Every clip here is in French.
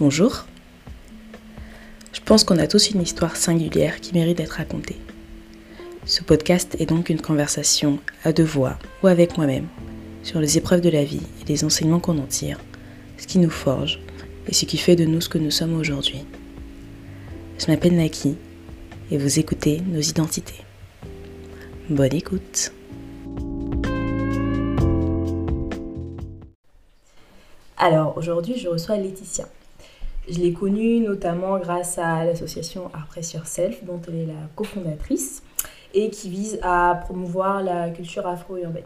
Bonjour. Je pense qu'on a tous une histoire singulière qui mérite d'être racontée. Ce podcast est donc une conversation à deux voix ou avec moi-même sur les épreuves de la vie et les enseignements qu'on en tire, ce qui nous forge et ce qui fait de nous ce que nous sommes aujourd'hui. Je m'appelle Naki et vous écoutez nos identités. Bonne écoute. Alors aujourd'hui, je reçois Laetitia. Je l'ai connue notamment grâce à l'association Art Pressure Self, dont elle est la cofondatrice et qui vise à promouvoir la culture afro-urbaine.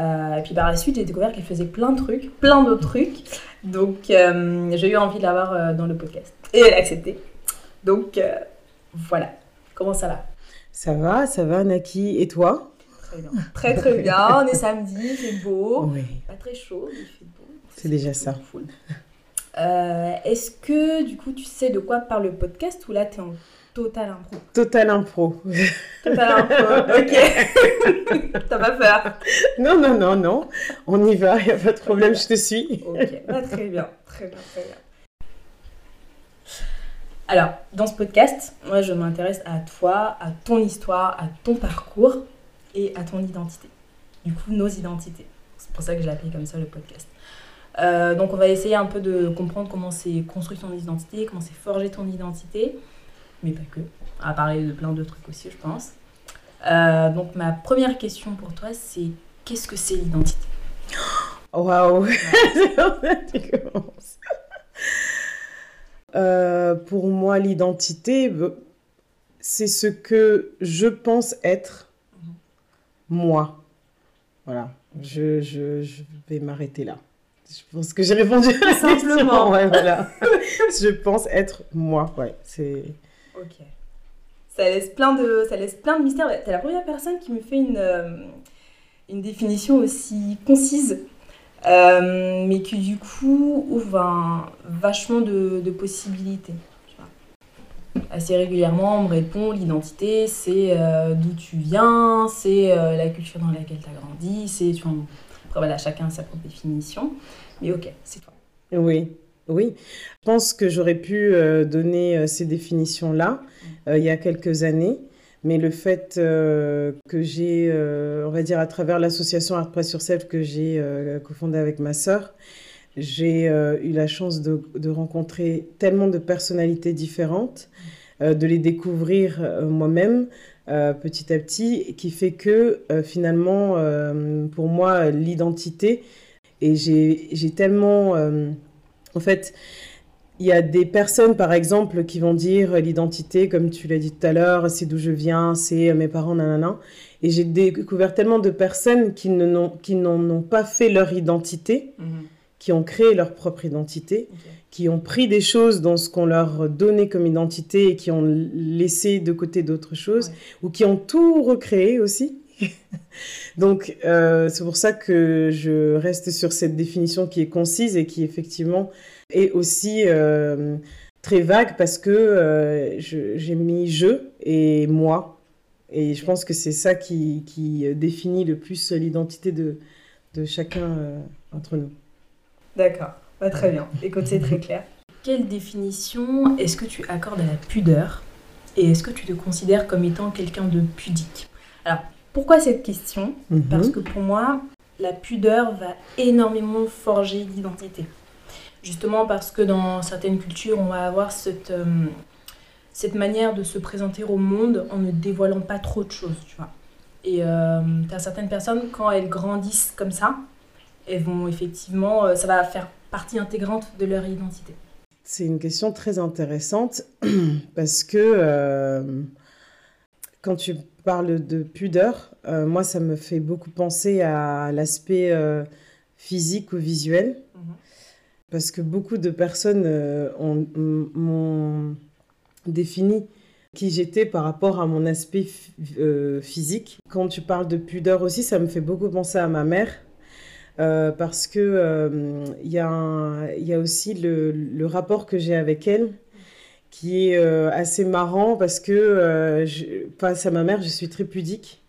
Euh, et puis par la suite, j'ai découvert qu'elle faisait plein de trucs, plein d'autres trucs. Donc euh, j'ai eu envie de l'avoir euh, dans le podcast. Et elle a accepté. Donc voilà. Comment ça va? Ça va, ça va, Naki. Et toi? Très bien. Très très bien. On est samedi, il fait beau. Oui. Pas très chaud, mais il fait beau. C'est déjà ça. Cool. Est-ce que du coup tu sais de quoi parle le podcast ou là tu es en total impro? Total impro. Total impro, ok. T'as pas peur? Non, non, non, non. On y va, il a pas de problème, je te suis. Ok, bah, très bien, très bien, très bien. Alors, dans ce podcast, moi je m'intéresse à toi, à ton histoire, à ton parcours et à ton identité. Du coup, nos identités. C'est pour ça que je l'ai appelé comme ça le podcast. Euh, donc on va essayer un peu de comprendre comment c'est construit ton identité, comment c'est forgé ton identité, mais pas que. On va parler de plein d'autres trucs aussi, je pense. Euh, donc ma première question pour toi, c'est qu'est-ce que c'est l'identité? Waouh. Euh, pour moi, l'identité, c'est ce que je pense être moi. Voilà, je, je, je vais m'arrêter là. Je pense que j'ai répondu Simplement. Ouais, voilà. je pense être moi, ouais. C'est. Ok. Ça laisse plein de, ça laisse plein de mystères. T'es la première personne qui me fait une, euh, une définition aussi concise, euh, mais qui du coup ouvre un, vachement de, de possibilités. tu vois. Assez régulièrement, on me répond l'identité, c'est euh, d'où tu viens, c'est la culture dans laquelle tu as grandi, c'est. tu vois, Après, voilà, chacun a sa propre définition. Mais ok, c'est toi. Oui, oui. Je pense que j'aurais pu euh, donner euh, ces définitions-là euh, il y a quelques années, mais le fait euh, que j'ai, euh, on va dire, à travers l'association Art Press sur Self que j'ai cofondée avec ma sœur, j'ai eu la chance de, de rencontrer tellement de personnalités différentes, euh, de les découvrir moi-même euh, petit à petit, qui fait que euh, finalement, euh, pour moi, l'identité, et j'ai tellement... en fait, il y a des personnes, par exemple, qui vont dire l'identité, comme tu l'as dit tout à l'heure, c'est d'où je viens, c'est mes parents, nanana. Et j'ai découvert tellement de personnes qui n'en ont pas fait leur identité, qui ont créé leur propre identité, qui ont pris des choses dans ce qu'on leur donnait comme identité et qui ont laissé de côté d'autres choses, Ouais. ou qui ont tout recréé aussi. Donc, euh, c'est pour ça que je reste sur cette définition qui est concise et qui effectivement est aussi euh, très vague parce que euh, j'ai mis je et moi. Et je pense que c'est ça qui, qui définit le plus l'identité de, de chacun entre nous. D'accord, Bah, très bien. Écoute, c'est très clair. Quelle définition est-ce que tu accordes à la pudeur et est-ce que tu te considères comme étant quelqu'un de pudique? Alors, pourquoi cette question? Mhm. Parce que pour moi, la pudeur va énormément forger l'identité. Justement parce que dans certaines cultures, on va avoir cette, euh, cette manière de se présenter au monde en ne dévoilant pas trop de choses, tu vois. Et tu as certaines personnes, quand elles grandissent comme ça, elles vont effectivement, euh, ça va faire partie intégrante de leur identité. C'est une question très intéressante parce que euh, quand tu parles de pudeur, euh, moi ça me fait beaucoup penser à l'aspect euh, physique ou visuel parce que beaucoup de personnes m'ont défini qui j'étais par rapport à mon aspect ph- physique. Quand tu parles de pudeur aussi, ça me fait beaucoup penser à ma mère. Euh, parce que euh, il y, a un- il y a aussi le, le rapport que j'ai avec elle qui est euh, assez marrant parce que euh, je- face à ma mère, je suis très pudique.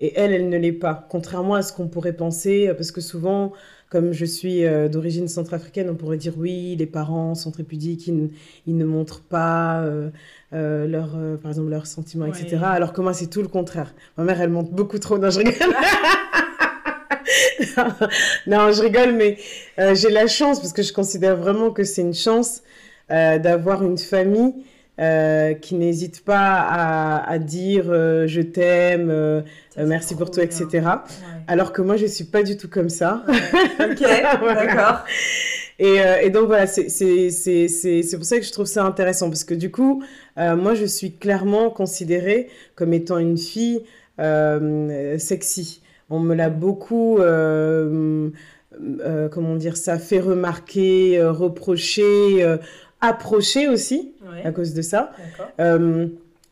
et elle, elle ne l'est pas. Contrairement à ce qu'on pourrait penser, parce que souvent, comme je suis euh, d'origine centrafricaine, on pourrait dire oui, les parents sont très pudiques, ils, ne montrent pas euh, euh, leur, par exemple leurs sentiments, etc. Alors que moi, c'est tout le contraire. Ma mère, elle montre beaucoup trop. Non, je rigole. non, je rigole, mais j'ai la chance, parce que je considère vraiment que c'est une chance d'avoir une famille euh, qui n'hésite pas à, dire euh, je t'aime, euh, merci pour tout, etc. Alors que moi, je suis pas du tout comme ça. Ok, d'accord. Et, et, donc voilà, c'est pour ça que je trouve ça intéressant, parce que du coup, moi, je suis clairement considérée comme étant une fille sexy. On me l'a beaucoup... comment dire ça, fait remarquer, reprocher, approcher aussi à cause de ça. Euh,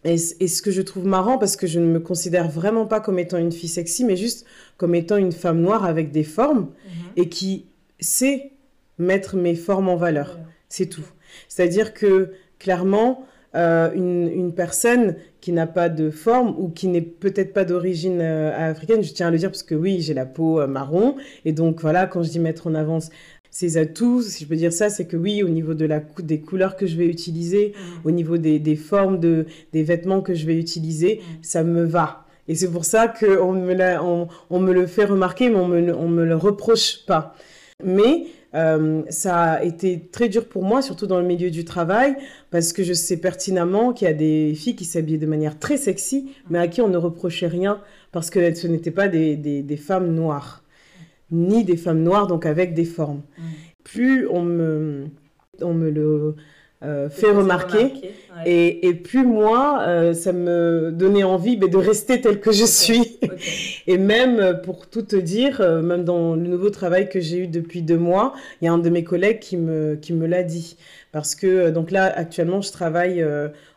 et, ce que je trouve marrant, parce que je ne me considère vraiment pas comme étant une fille sexy, mais juste comme étant une femme noire avec des formes mhm. et qui sait mettre mes formes en valeur. C'est tout. C'est-à-dire que clairement, euh, une, personne qui n'a pas de forme ou qui n'est peut-être pas d'origine euh, africaine, je tiens à le dire parce que oui, j'ai la peau marron et donc voilà, quand je dis mettre en avance ses atouts, si je peux dire ça, c'est que oui, au niveau de la des couleurs que je vais utiliser, mm. au niveau des, des formes de, des vêtements que je vais utiliser, mm. ça me va. Et c'est pour ça qu'on me, on, on, me le fait remarquer, mais on me, on me le reproche pas. Mais euh, ça a été très dur pour moi, surtout dans le milieu du travail, parce que je sais pertinemment qu'il y a des filles qui s'habillaient de manière très sexy, mais à qui on ne reprochait rien, parce que ce n'étaient pas des, des, des femmes noires ni des femmes noires, donc avec des formes. Mm. Plus on me, on me le euh, fait remarquer, et, et, plus moi, euh, ça me donnait envie ben, de rester telle que je suis. et même, euh, pour tout te dire, même dans le nouveau travail que j'ai eu depuis deux mois, il y a un de mes collègues qui me, qui me l'a dit. Parce que, donc là, actuellement, je travaille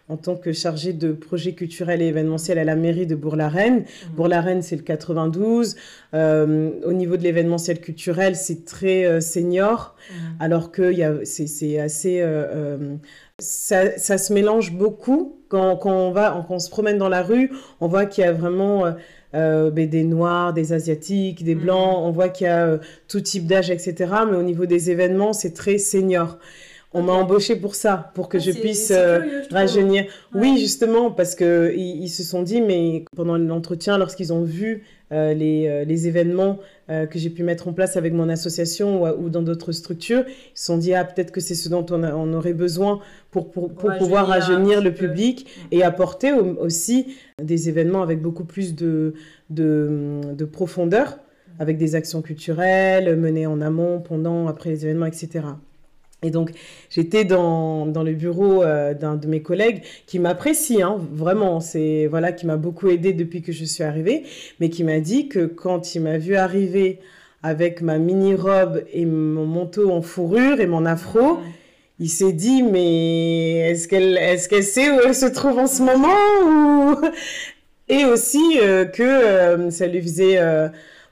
en tant que chargée de projet culturel et événementiel à la mairie de Bourg-la-Reine. Mmh. Bourg-la-Reine, c'est le 92. Euh, au niveau de l'événementiel culturel, c'est très euh, senior, mmh. alors que c'est assez... Euh, ça, ça, se mélange beaucoup. Quand, quand, on va, quand on se promène dans la rue, on voit qu'il y a vraiment... Ben, des noirs, des asiatiques, des mmh. blancs, on voit qu'il y a tout type d'âge, etc. Mais au niveau des événements, c'est très senior. On m'a embauché pour ça, pour que ah, je puisse euh, rajeunir. Oui, justement, parce que ils, se sont dit, mais pendant l'entretien, lorsqu'ils ont vu euh, les, euh, les, événements que j'ai pu mettre en place avec mon association ou, dans d'autres structures, ils se sont dit, ah, peut-être que c'est ce dont on, on, aurait besoin pour, pour, pouvoir rajeunir le public mm. et apporter aussi des événements avec beaucoup plus de, de, de profondeur, avec des actions culturelles menées en amont, pendant, après les événements, etc. Et donc, j'étais dans, dans, le bureau euh, d'un de mes collègues qui m'apprécie, hein, vraiment, c'est voilà, qui m'a beaucoup aidé depuis que je suis arrivée, mais qui m'a dit que quand il m'a vu arriver avec ma mini-robe et mon manteau en fourrure et mon afro, il s'est dit, mais est-ce qu'elle est qu'elle sait où elle se trouve en ce moment ou... Et aussi euh, que euh, ça lui faisait,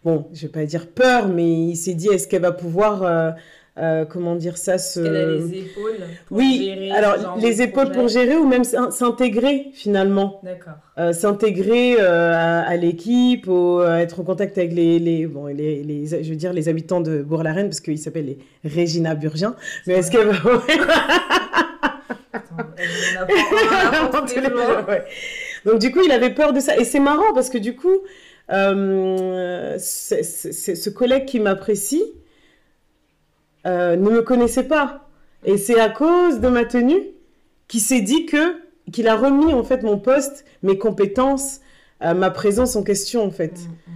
bon, je vais pas dire peur, mais il s'est dit, est-ce qu'elle va pouvoir euh, comment dire ça se... Elle a les épaules pour oui, alors les épaules pour gérer ou même s'intégrer finalement. D'accord. Euh, s'intégrer euh, à, l'équipe, ou être en contact avec les, les, bon, les, les, je veux dire les habitants de Bourg-la-Reine parce qu'ils s'appellent les Régina Burgien. Mais est-ce qu'elle va... Donc du coup, il avait peur de ça. Et c'est marrant parce que du coup, ce collègue qui m'apprécie, euh, ne me connaissait pas. Et c'est à cause de ma tenue qu'il s'est dit que qu'il a remis en fait mon poste, mes compétences, euh, ma présence en question en fait. Mm, mm.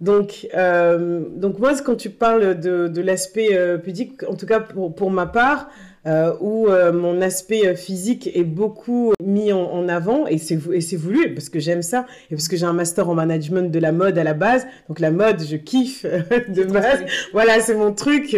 Donc, euh, donc moi, quand tu parles de, de l'aspect pudique, en tout cas pour, pour ma part, euh, où euh, mon aspect euh, physique est beaucoup mis en, avant et c'est voulu parce que j'aime ça et parce que j'ai un master en management de la mode à la base. Donc la mode, je kiffe de base. Voilà, c'est mon truc.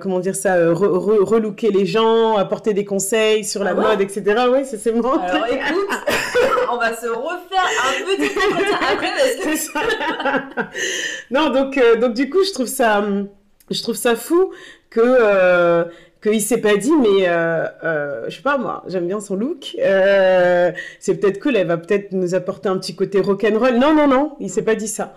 comment dire ça Relooker les gens, apporter des conseils sur la ah mode, etc. Oui, c'est mon Alors écoute, on va se refaire un petit entretien après parce que... non, donc, donc du coup, je trouve ça... Hum, je trouve ça fou que qu'il s'est pas dit mais euh, euh, je sais pas moi j'aime bien son look. Euh, c'est peut-être cool elle va peut-être nous apporter un petit côté rock'n'roll. Non non non il s'est pas dit ça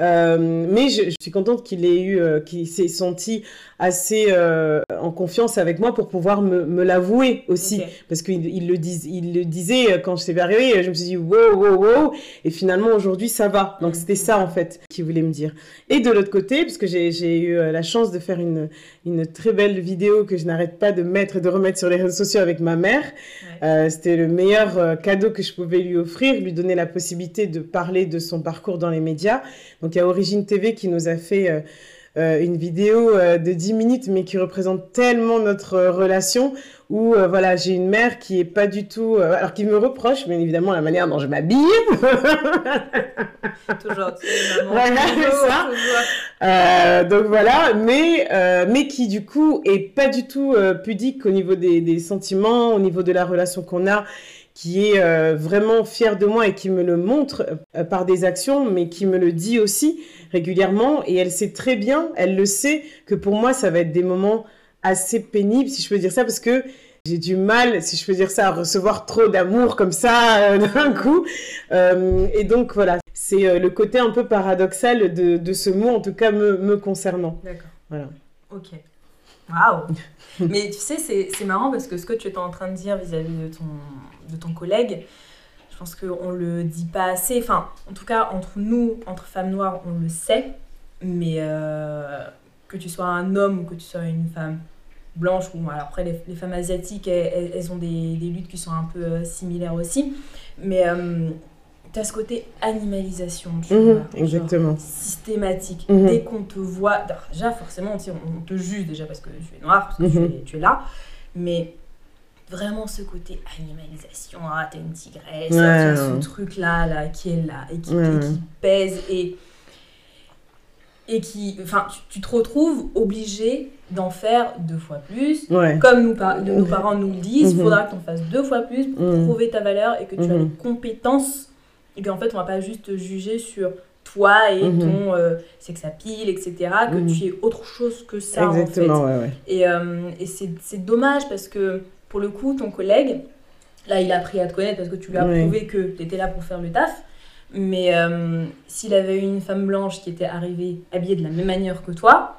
euh, mais je, je, suis contente qu'il ait eu, euh, qu'il s'est senti assez euh, en confiance avec moi pour pouvoir me, me l'avouer aussi, okay. parce qu'il il le, dis, il le disait quand je suis arrivée, je me suis dit wow wow wow, et finalement aujourd'hui ça va. Donc c'était ça en fait qu'il voulait me dire. Et de l'autre côté, parce que j'ai eu la chance de faire une, une très belle vidéo que je n'arrête pas de mettre et de remettre sur les réseaux sociaux avec ma mère. Ouais. c'était le meilleur cadeau que je pouvais lui offrir, lui donner la possibilité de parler de son parcours dans les médias. Donc il y a Origine TV qui nous a fait euh, euh, une vidéo euh, de 10 minutes, mais qui représente tellement notre relation, où voilà, j'ai une mère qui est pas du tout... alors qui me reproche, bien évidemment, la manière dont je m'habille. toujours, tu sais, maman. Voilà, toujours, ça. Donc voilà, mais, mais qui du coup est pas du tout pudique au niveau des, des, sentiments, au niveau de la relation qu'on a, qui est euh, vraiment fière de moi et qui me le montre euh, par des actions, mais qui me le dit aussi régulièrement. Et elle sait très bien, elle le sait, que pour moi, ça va être des moments assez pénibles, si je peux dire ça, parce que j'ai du mal, si je peux dire ça, à recevoir trop d'amour comme ça euh, d'un coup. Euh, et donc voilà, c'est euh, le côté un peu paradoxal de, de, ce mot, en tout cas me, me concernant. D'accord. Voilà. Ok. Waouh Mais tu sais, c'est marrant parce que ce que tu étais en train de dire vis-à-vis -vis de, ton, de ton collègue, je pense qu'on le dit pas assez. Enfin, en tout cas, entre nous, entre femmes noires, on le sait. Mais euh, que tu sois un homme ou que tu sois une femme blanche, ou alors après les, les femmes asiatiques, elles, elles, ont des, des, luttes qui sont un peu euh, similaires aussi. Mais euh, tu as ce côté animalisation, tu mmh, vois, exactement. Genre, systématique. Mmh. Dès qu'on te voit, déjà forcément, on, te juge déjà parce que tu es noir, parce que mmh. tu, es, tu, es, là, mais vraiment ce côté animalisation, ah t'es une tigresse, ouais, ce truc là, qui est là, et qui, et qui pèse, et et qui, enfin, tu, tu, te retrouves obligé d'en faire deux fois plus. Ouais. Comme nous, par, nos parents nous le disent, il mmh. faudra que tu en fasses deux fois plus pour mmh. prouver ta valeur et que tu mmh. as les compétences et qu'en fait, on va pas juste te juger sur toi et ton euh, sex appeal, etc. Que tu es autre chose que ça, Exactement, en fait. Ouais, ouais. Et, euh, et c'est dommage parce que, pour le coup, ton collègue, là, il a appris à te connaître parce que tu lui as prouvé que tu étais là pour faire le taf. Mais euh, s'il avait eu une femme blanche qui était arrivée habillée de la même manière que toi,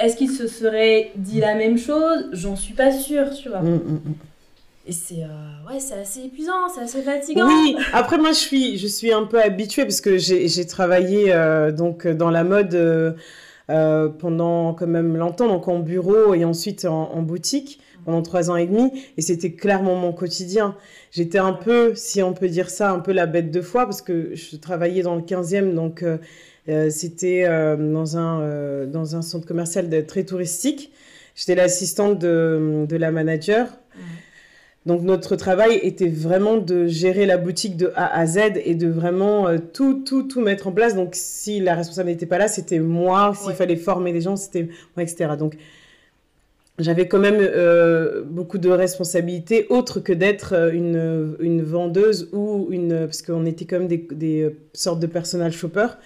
est-ce qu'il se serait dit la même chose? J'en suis pas sûre, tu vois. Mm, mm, Et c'est euh, ouais, c'est assez épuisant, c'est assez fatigant. Oui, après moi je suis, je suis un peu habituée parce que j'ai travaillé euh, donc dans la mode pendant quand même longtemps, donc en bureau et ensuite en, en boutique pendant trois ans et demi, et c'était clairement mon quotidien. J'étais un peu, si on peut dire ça, un peu la bête de foie, parce que je travaillais dans le 15e, donc euh, euh, c'était euh, dans, un, euh, dans un centre commercial de, très touristique. J'étais l'assistante de, de, la manager. Mmh. Donc notre travail était vraiment de gérer la boutique de A à Z et de vraiment euh, tout, tout, tout mettre en place. Donc si la responsable n'était pas là, c'était moi. S'il ouais. fallait former les gens, c'était moi, etc. Donc j'avais quand même euh, beaucoup de responsabilités autres que d'être euh, une, une, vendeuse ou une... Parce qu'on était quand même des, des, sortes de personal shoppers.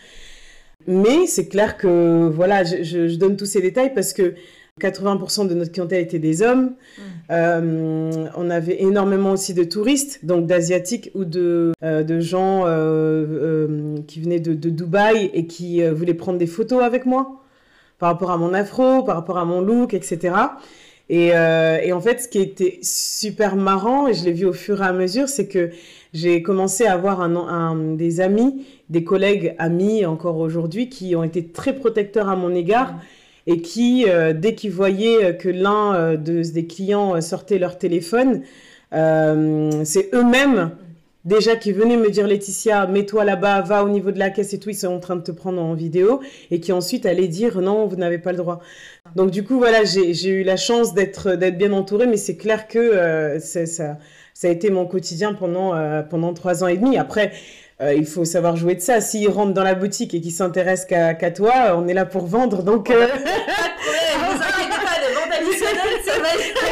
Mais c'est clair que, voilà, je, je, je, donne tous ces détails parce que 80% de notre clientèle était des hommes. Mmh. Euh, on avait énormément aussi de touristes, donc d'asiatiques ou de, euh, de gens euh, qui venaient de, de, Dubaï et qui voulaient prendre des photos avec moi par rapport à mon afro, par rapport à mon look, etc. Et, euh, et, en fait, ce qui était super marrant, et je l'ai vu au fur et à mesure, c'est que j'ai commencé à avoir des amis, des collègues amis encore aujourd'hui, qui ont été très protecteurs à mon égard. Et qui, euh, dès qu'ils voyaient que l'un euh, de, des clients sortait leur téléphone, c'est eux-mêmes déjà qui venaient me dire Laetitia, mets-toi là-bas, va au niveau de la caisse et tout, ils sont en train de te prendre en vidéo, et qui ensuite allaient dire non, vous n'avez pas le droit. Donc du coup, voilà, j'ai eu la chance d'être bien entourée, mais c'est clair que euh, ça, ça a été mon quotidien pendant, euh, pendant trois ans et demi. Après, euh, il faut savoir jouer de ça. S'ils rentrent dans la boutique et qu'ils s'intéressent qu'à qu toi, on est là pour vendre, donc... Euh...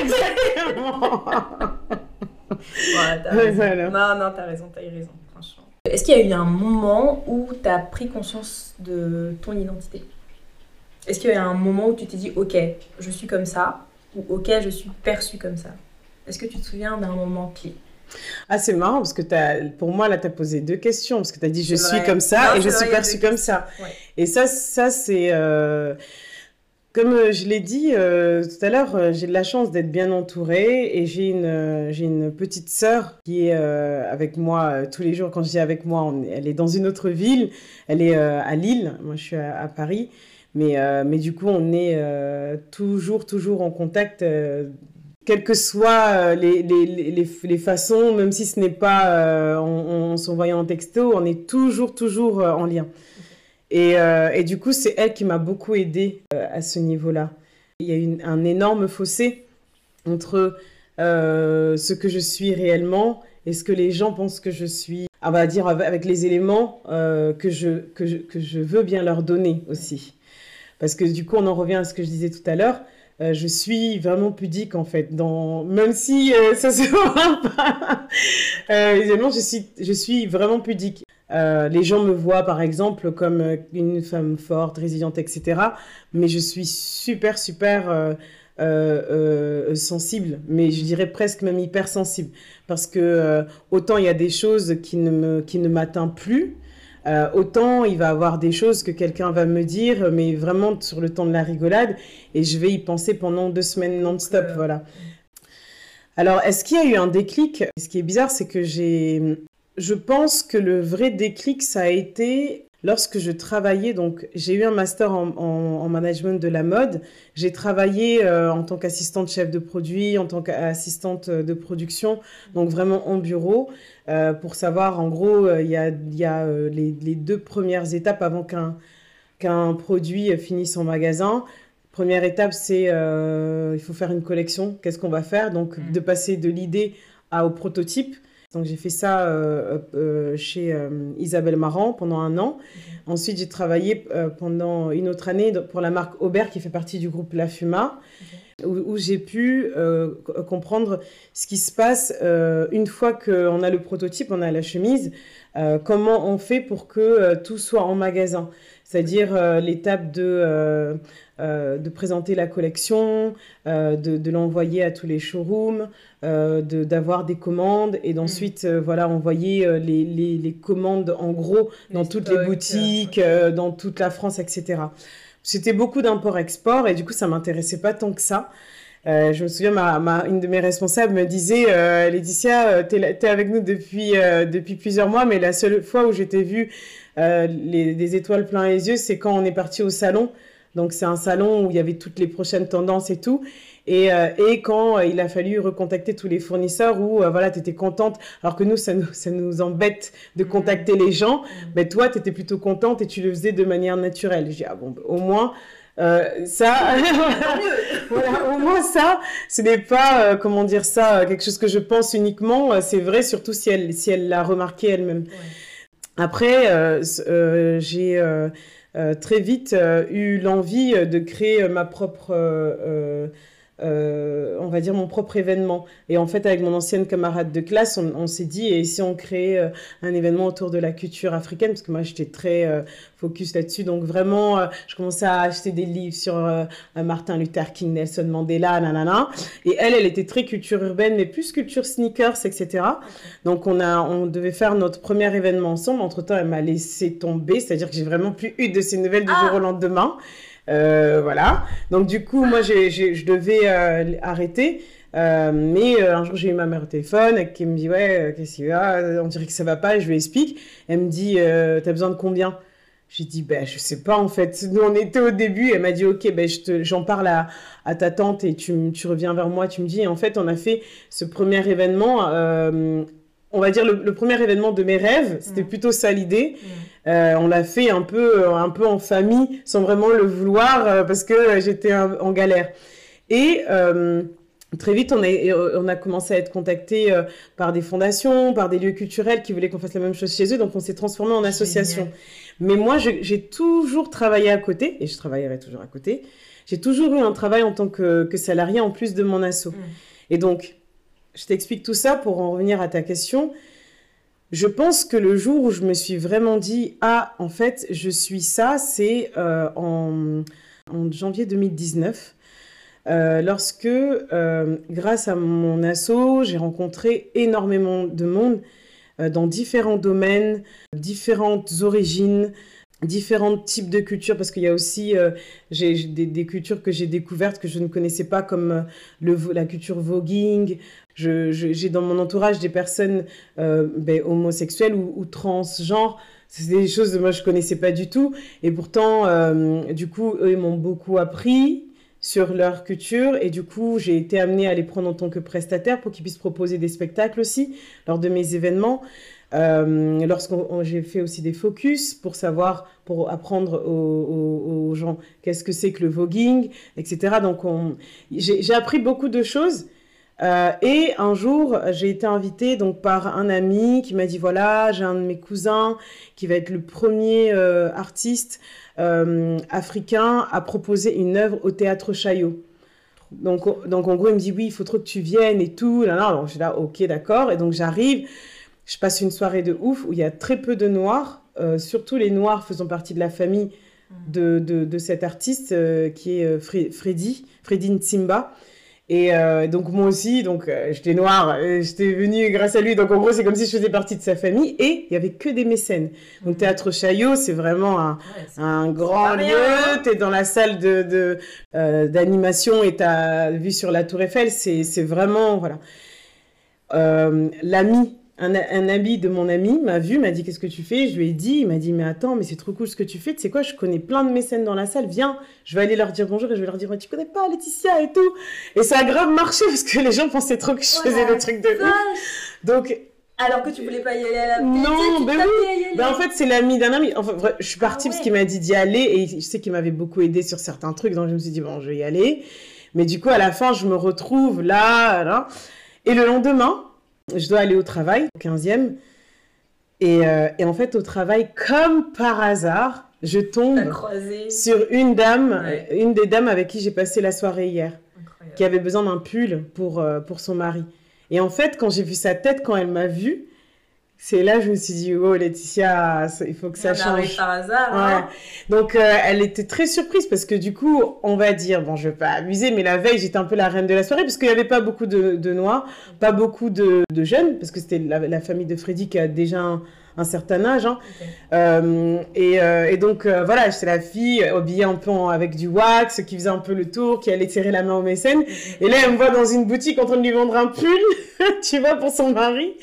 Exactement Ouais, t'as raison. Voilà. Non, non, t'as raison, t'as eu raison, franchement. Est-ce qu'il y a eu un moment où t'as pris conscience de ton identité? Est-ce qu'il y a un moment où tu t'es dit, ok, je suis comme ça, ou ok, je suis perçue comme ça? Est-ce que tu te souviens d'un moment clé? Ah, c'est marrant parce que as, pour moi, là, tu as posé deux questions. Parce que tu as dit je suis comme ça et je suis perçue comme ça. Et ça, ça c'est. Euh, comme euh, je l'ai dit euh, tout à l'heure, j'ai de la chance d'être bien entourée et j'ai une, une petite sœur qui est avec moi tous les jours. Quand je dis avec moi, elle est dans une autre ville. Elle est à Lille. Moi, je suis à, Paris. Mais, mais du coup, on est toujours, toujours en contact quelles que soient euh, les, les, les, les, façons, même si ce n'est pas euh, en, s'envoyant en texto, on est toujours, toujours euh, en lien. Et, et, du coup, c'est elle qui m'a beaucoup aidée à ce niveau-là. Il y a une, un énorme fossé entre ce que je suis réellement et ce que les gens pensent que je suis, on va dire avec les éléments que, je, que, je, que je veux bien leur donner aussi. Parce que du coup, on en revient à ce que je disais tout à l'heure euh, je suis vraiment pudique en fait, dans... même si euh, ça se voit pas. euh, je suis, je suis vraiment pudique. Euh, les gens me voient par exemple comme une femme forte, résiliente, etc. Mais je suis super, super sensible, mais je dirais presque même hypersensible. Parce que autant il y a des choses qui ne, m'atteignent plus, euh, autant il va avoir des choses que quelqu'un va me dire, mais vraiment sur le temps de la rigolade, et je vais y penser pendant deux semaines non-stop, voilà. Alors, est-ce qu'il y a eu un déclic? Ce qui est bizarre, c'est que j'ai... Je pense que le vrai déclic, ça a été Lorsque je travaillais, donc j'ai eu un master en, management de la mode, j'ai travaillé euh, en tant qu'assistante chef de produit, en tant qu'assistante de production, donc vraiment en bureau, euh, pour savoir en gros, euh, il y a, y a les, les, deux premières étapes avant qu'un qu'un produit finisse en magasin. Première étape, c'est il faut faire une collection, qu'est-ce qu'on va faire, donc mmh. de passer de l'idée au prototype. Donc j'ai fait ça euh, euh, chez euh, Isabelle Marant pendant un an. Ensuite j'ai travaillé pendant une autre année pour la marque Aubert qui fait partie du groupe La Fuma. Où, j'ai pu comprendre ce qui se passe une fois qu'on a le prototype, on a la chemise, comment on fait pour que tout soit en magasin. C'est-à-dire l'étape de euh, de présenter la collection, euh, de, l'envoyer à tous les showrooms, euh, d'avoir des commandes et d'ensuite mm. voilà envoyer les, les, commandes en gros dans toutes les boutiques, dans toute la France, etc. C'était beaucoup d'import-export et du coup ça m'intéressait pas tant que ça. je me souviens, ma, une de mes responsables me disait Laetitia, tu es, avec nous depuis, depuis plusieurs mois, mais la seule fois où j'étais vue les, des étoiles plein les yeux, c'est quand on est parti au salon donc c'est un salon où il y avait toutes les prochaines tendances et tout. Et, euh, et quand euh, il a fallu recontacter tous les fournisseurs où euh, voilà, tu étais contente, alors que nous ça, nous, ça nous embête de mm. contacter les gens, mm. mais toi, tu étais plutôt contente et tu le faisais de manière naturelle. Dis, ah bon, au moins, ça, voilà, au moins ça, ce n'est pas, comment dire ça, quelque chose que je pense uniquement, c'est vrai, surtout si elle si elle l'a remarqué elle-même. Après, j'ai très vite euh, eu l'envie euh, de créer ma propre euh, on va dire, mon propre événement. Et en fait, avec mon ancienne camarade de classe, on, s'est dit, et si on créait euh, un événement autour de la culture africaine, parce que moi, j'étais très euh, focus là-dessus. Donc, vraiment, je commençais à acheter des livres sur Martin Luther King, Nelson Mandela, nanana. Et elle, elle était très culture urbaine, mais plus culture sneakers, etc. Donc, on, a, on devait faire notre premier événement ensemble. Entre-temps, elle m'a laissé tomber, c'est-à-dire que j'ai vraiment plus eu de ces nouvelles du ah. jour au lendemain. Euh, voilà. Donc du coup, moi, je devais euh, arrêter. Euh, mais un jour, j'ai eu ma mère au téléphone qui me dit Ouais, qu'est-ce qu'il y a On dirait que ça va pas. Je lui explique. Elle me dit T'as besoin de combien? J'ai dit Ben, je sais pas en fait. Nous, on était au début. Elle m'a dit Ok, ben, j'en parle à, à, ta tante et tu, tu, reviens vers moi. Tu me dis en fait, on a fait ce premier événement. On va dire le, premier événement de mes rêves. C'était mmh. plutôt ça l'idée. Mmh. Euh, on l'a fait un peu, euh, un peu en famille, sans vraiment le vouloir, euh, parce que j'étais en galère. Et très vite, on a, on a commencé à être contacté par des fondations, par des lieux culturels qui voulaient qu'on fasse la même chose chez eux, donc on s'est transformé en association. Mais moi, j'ai toujours travaillé à côté, et je travaillerai toujours à côté. J'ai toujours eu un travail en tant que, salarié en plus de mon asso. Mm. Et donc, je t'explique tout ça pour en revenir à ta question je pense que le jour où je me suis vraiment dit ah en fait je suis ça, c'est euh, en, janvier 2019. Euh, lorsque, euh, grâce à mon asso, j'ai rencontré énormément de monde dans différents domaines, différentes origines, différents types de cultures, parce qu'il y a aussi j'ai des, cultures que j'ai découvertes que je ne connaissais pas, comme le, la culture voguing, j'ai dans mon entourage des personnes euh, ben, homosexuelles ou, transgenres. C'est des choses que moi je connaissais pas du tout. Et pourtant, euh, du coup, eux, m'ont beaucoup appris sur leur culture. Et du coup, j'ai été amenée à les prendre en tant que prestataire pour qu'ils puissent proposer des spectacles aussi lors de mes événements. Euh, Lorsqu'on j'ai fait aussi des focus pour savoir, pour apprendre aux, gens qu'est-ce que c'est que le voguing, etc. Donc, j'ai appris beaucoup de choses. Euh, et un jour, j'ai été invitée donc par un ami qui m'a dit voilà, j'ai un de mes cousins qui va être le premier euh, artiste euh, africain à proposer une œuvre au théâtre Chaillot. Donc, donc en gros, il me dit oui, il faut trop que tu viennes et tout. Là, là, donc je suis là, ok, d'accord. Et donc j'arrive, je passe une soirée de ouf où il y a très peu de noirs, surtout les noirs faisant partie de la famille de, de, de cet artiste qui est Freddy, Freddy Ntimba. Et euh, donc moi aussi, donc euh, j'étais noire, euh, j'étais venue grâce à lui. Donc en gros, c'est comme si je faisais partie de sa famille. Et il y avait que des mécènes. Donc mhm. Théâtre Chaillot, c'est vraiment un, un grand lieu. Hein. Tu es dans la salle de d'animation et tu as vu sur la Tour Eiffel. C'est vraiment voilà. L'ami un, un, ami de mon ami m'a vu, m'a dit qu'est-ce que tu fais? Je lui ai dit, il m'a dit mais attends, mais c'est trop cool ce que tu fais. Tu sais quoi? Je connais plein de mécènes dans la salle. Viens, je vais aller leur dire bonjour et je vais leur dire tu connais pas Laetitia et tout? Et ça a grave marché parce que les gens pensaient trop que je faisais des trucs de ouf. Donc alors que tu voulais pas y aller à la Non, ben oui. Ben en fait, c'est l'ami d'un ami. Enfin, je suis partie ah parce qu'il m'a dit d'y aller et je sais qu'il m'avait beaucoup aidé sur certains trucs. Donc je me suis dit bon, je vais y aller. Mais du coup, à la fin, je me retrouve là, là. Et le lendemain, je dois aller au travail, au 15e. Euh, et, en fait, au travail, comme par hasard, je tombe sur une dame, une des dames avec qui j'ai passé la soirée hier, qui avait besoin d'un pull pour, euh, pour son mari. Et en fait, quand j'ai vu sa tête, quand elle m'a vue, c'est là que je me suis dit, oh Laetitia, il faut que ça change. par hasard. Hein. Donc euh, elle était très surprise parce que du coup, on va dire, bon, je vais pas amuser, mais la veille, j'étais un peu la reine de la soirée parce qu'il n'y avait pas beaucoup de, de noirs, pas beaucoup de, de, jeunes, parce que c'était la, la, famille de Freddy qui a déjà un, un certain âge. Hein. Euh, et, euh, et, donc, euh, voilà, j'étais la fille habillée un peu avec du wax, qui faisait un peu le tour, qui allait serrer la main au mécène. Et là, elle me voit dans une boutique en train de lui vendre un pull, tu vois, pour son mari.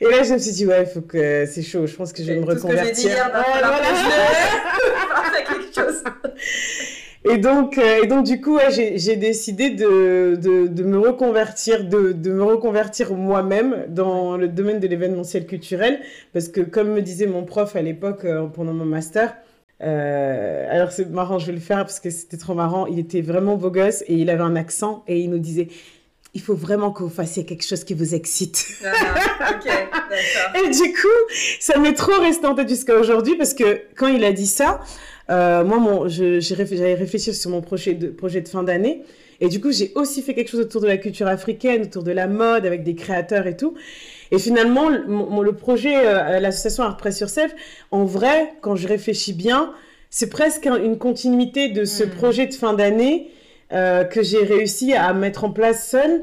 Et là, je me suis dit, ouais, il faut que c'est chaud, je pense que je vais me reconvertir. Ce que j'ai dit hier, voilà. je quelque chose. Et donc, euh, et donc du coup, j'ai décidé de, de, de, me reconvertir, de, de me reconvertir moi-même dans le domaine de l'événementiel culturel, parce que comme me disait mon prof à l'époque euh, pendant mon master, euh, alors c'est marrant, je vais le faire parce que c'était trop marrant. Il était vraiment beau gosse et il avait un accent et il nous disait il faut vraiment que vous fassiez quelque chose qui vous excite. Ah. Et du coup, ça m'est trop resté en tête jusqu'à aujourd'hui parce que quand il a dit ça, euh, moi, j'avais réfléchi sur mon projet de, projet de fin d'année. Et du coup, j'ai aussi fait quelque chose autour de la culture africaine, autour de la mode, avec des créateurs et tout. Et finalement, le, projet, euh, l'association Art Press sur Self, en vrai, quand je réfléchis bien, c'est presque une continuité de ce hmm. projet de fin d'année euh, que j'ai réussi à mettre en place seule.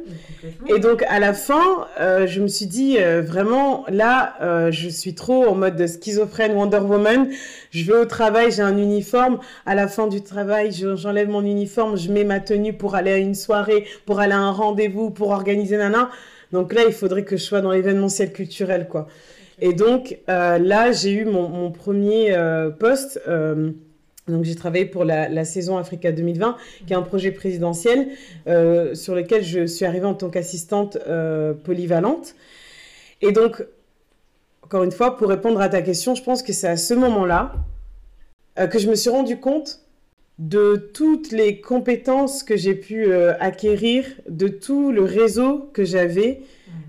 Et donc à la fin, euh, je me suis dit euh, vraiment là, je suis trop en mode schizophrène Wonder Woman. Je vais au travail, j'ai un uniforme. À la fin du travail, j'enlève mon uniforme, je mets ma tenue pour aller à une soirée, pour aller à un rendez-vous, pour organiser nana. Donc là, il faudrait que je sois dans l'événementiel culturel, quoi. Et donc là, j'ai eu mon, mon premier poste. Donc j'ai travaillé pour la, saison Africa 2020, qui est un projet présidentiel euh, sur lequel je suis arrivée en tant qu'assistante euh, polyvalente. Et donc, encore une fois, pour répondre à ta question, je pense que c'est à ce moment-là euh, que je me suis rendu compte de toutes les compétences que j'ai pu acquérir, de tout le réseau que j'avais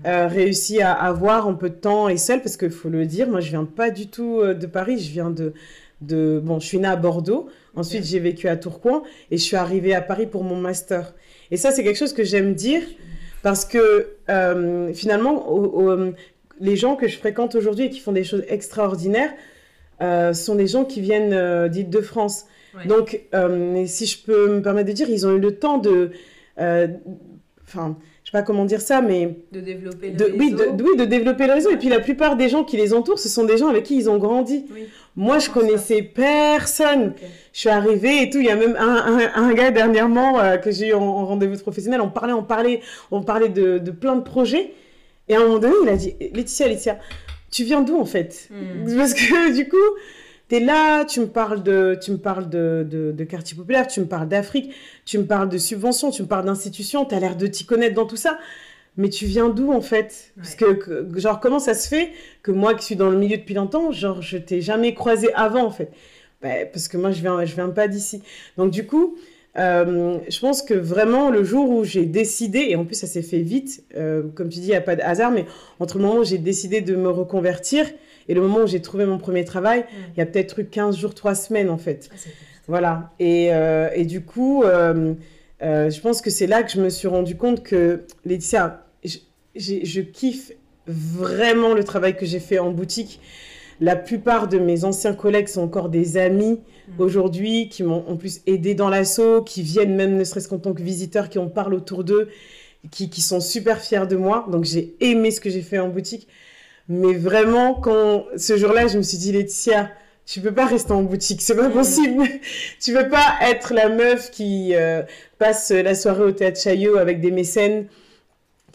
réussi à avoir en peu de temps et seul, parce qu'il faut le dire, moi je viens pas du tout de Paris, je viens de de... Bon, je suis née à Bordeaux, ensuite j'ai vécu à Tourcoing et je suis arrivée à Paris pour mon master. Et ça, c'est quelque chose que j'aime dire parce que euh, finalement, les gens que je fréquente aujourd'hui et qui font des choses extraordinaires euh, sont des gens qui viennent euh, d'Île-de-France. Donc, euh, si je peux me permettre de dire, ils ont eu le temps de... Enfin, je sais pas comment dire ça, mais... De développer le de, réseau. Oui de, oui, de développer le réseau. Et puis, la plupart des gens qui les entourent, ce sont des gens avec qui ils ont grandi. Moi, je connaissais personne. Je suis arrivée et tout. Il y a même un, un, un gars dernièrement que j'ai eu en, rendez-vous professionnel. On parlait, on parlait, on parlait de, de plein de projets. Et à un moment donné, il a dit Laetitia, Laetitia, tu viens d'où en fait? Hmm. Parce que du coup, tu es là, tu me parles de, tu me parles de, de, de quartier populaire, tu me parles d'Afrique, tu me parles de subventions, tu me parles d'institutions, tu as l'air de t'y connaître dans tout ça. Mais tu viens d'où en fait? Parce que, genre, comment ça se fait que moi qui suis dans le milieu depuis longtemps, genre, je t'ai jamais croisé avant en fait? Ben, Parce que moi, je viens, je viens pas d'ici. Donc, du coup, euh, je pense que vraiment le jour où j'ai décidé, et en plus ça s'est fait vite, euh, comme tu dis, il n'y a pas de hasard, mais entre le moment où j'ai décidé de me reconvertir et le moment où j'ai trouvé mon premier travail, il y a peut-être eu 15 jours, 3 semaines en fait. Ah, voilà. Et, euh, et, du coup, je pense que c'est là que je me suis rendu compte que, Laetitia, je, kiffe vraiment le travail que j'ai fait en boutique. La plupart de mes anciens collègues sont encore des amis mm. aujourd'hui, qui m'ont en plus aidé dans l'assaut, qui viennent même ne serait-ce qu'en tant que visiteurs, qui en parlent autour d'eux, qui, qui, sont super fiers de moi. Donc j'ai aimé ce que j'ai fait en boutique. Mais vraiment, quand ce jour-là, je me suis dit, Laetitia, tu peux pas rester en boutique, c'est pas mm. possible. tu peux pas être la meuf qui euh, passe la soirée au théâtre Chaillot avec des mécènes,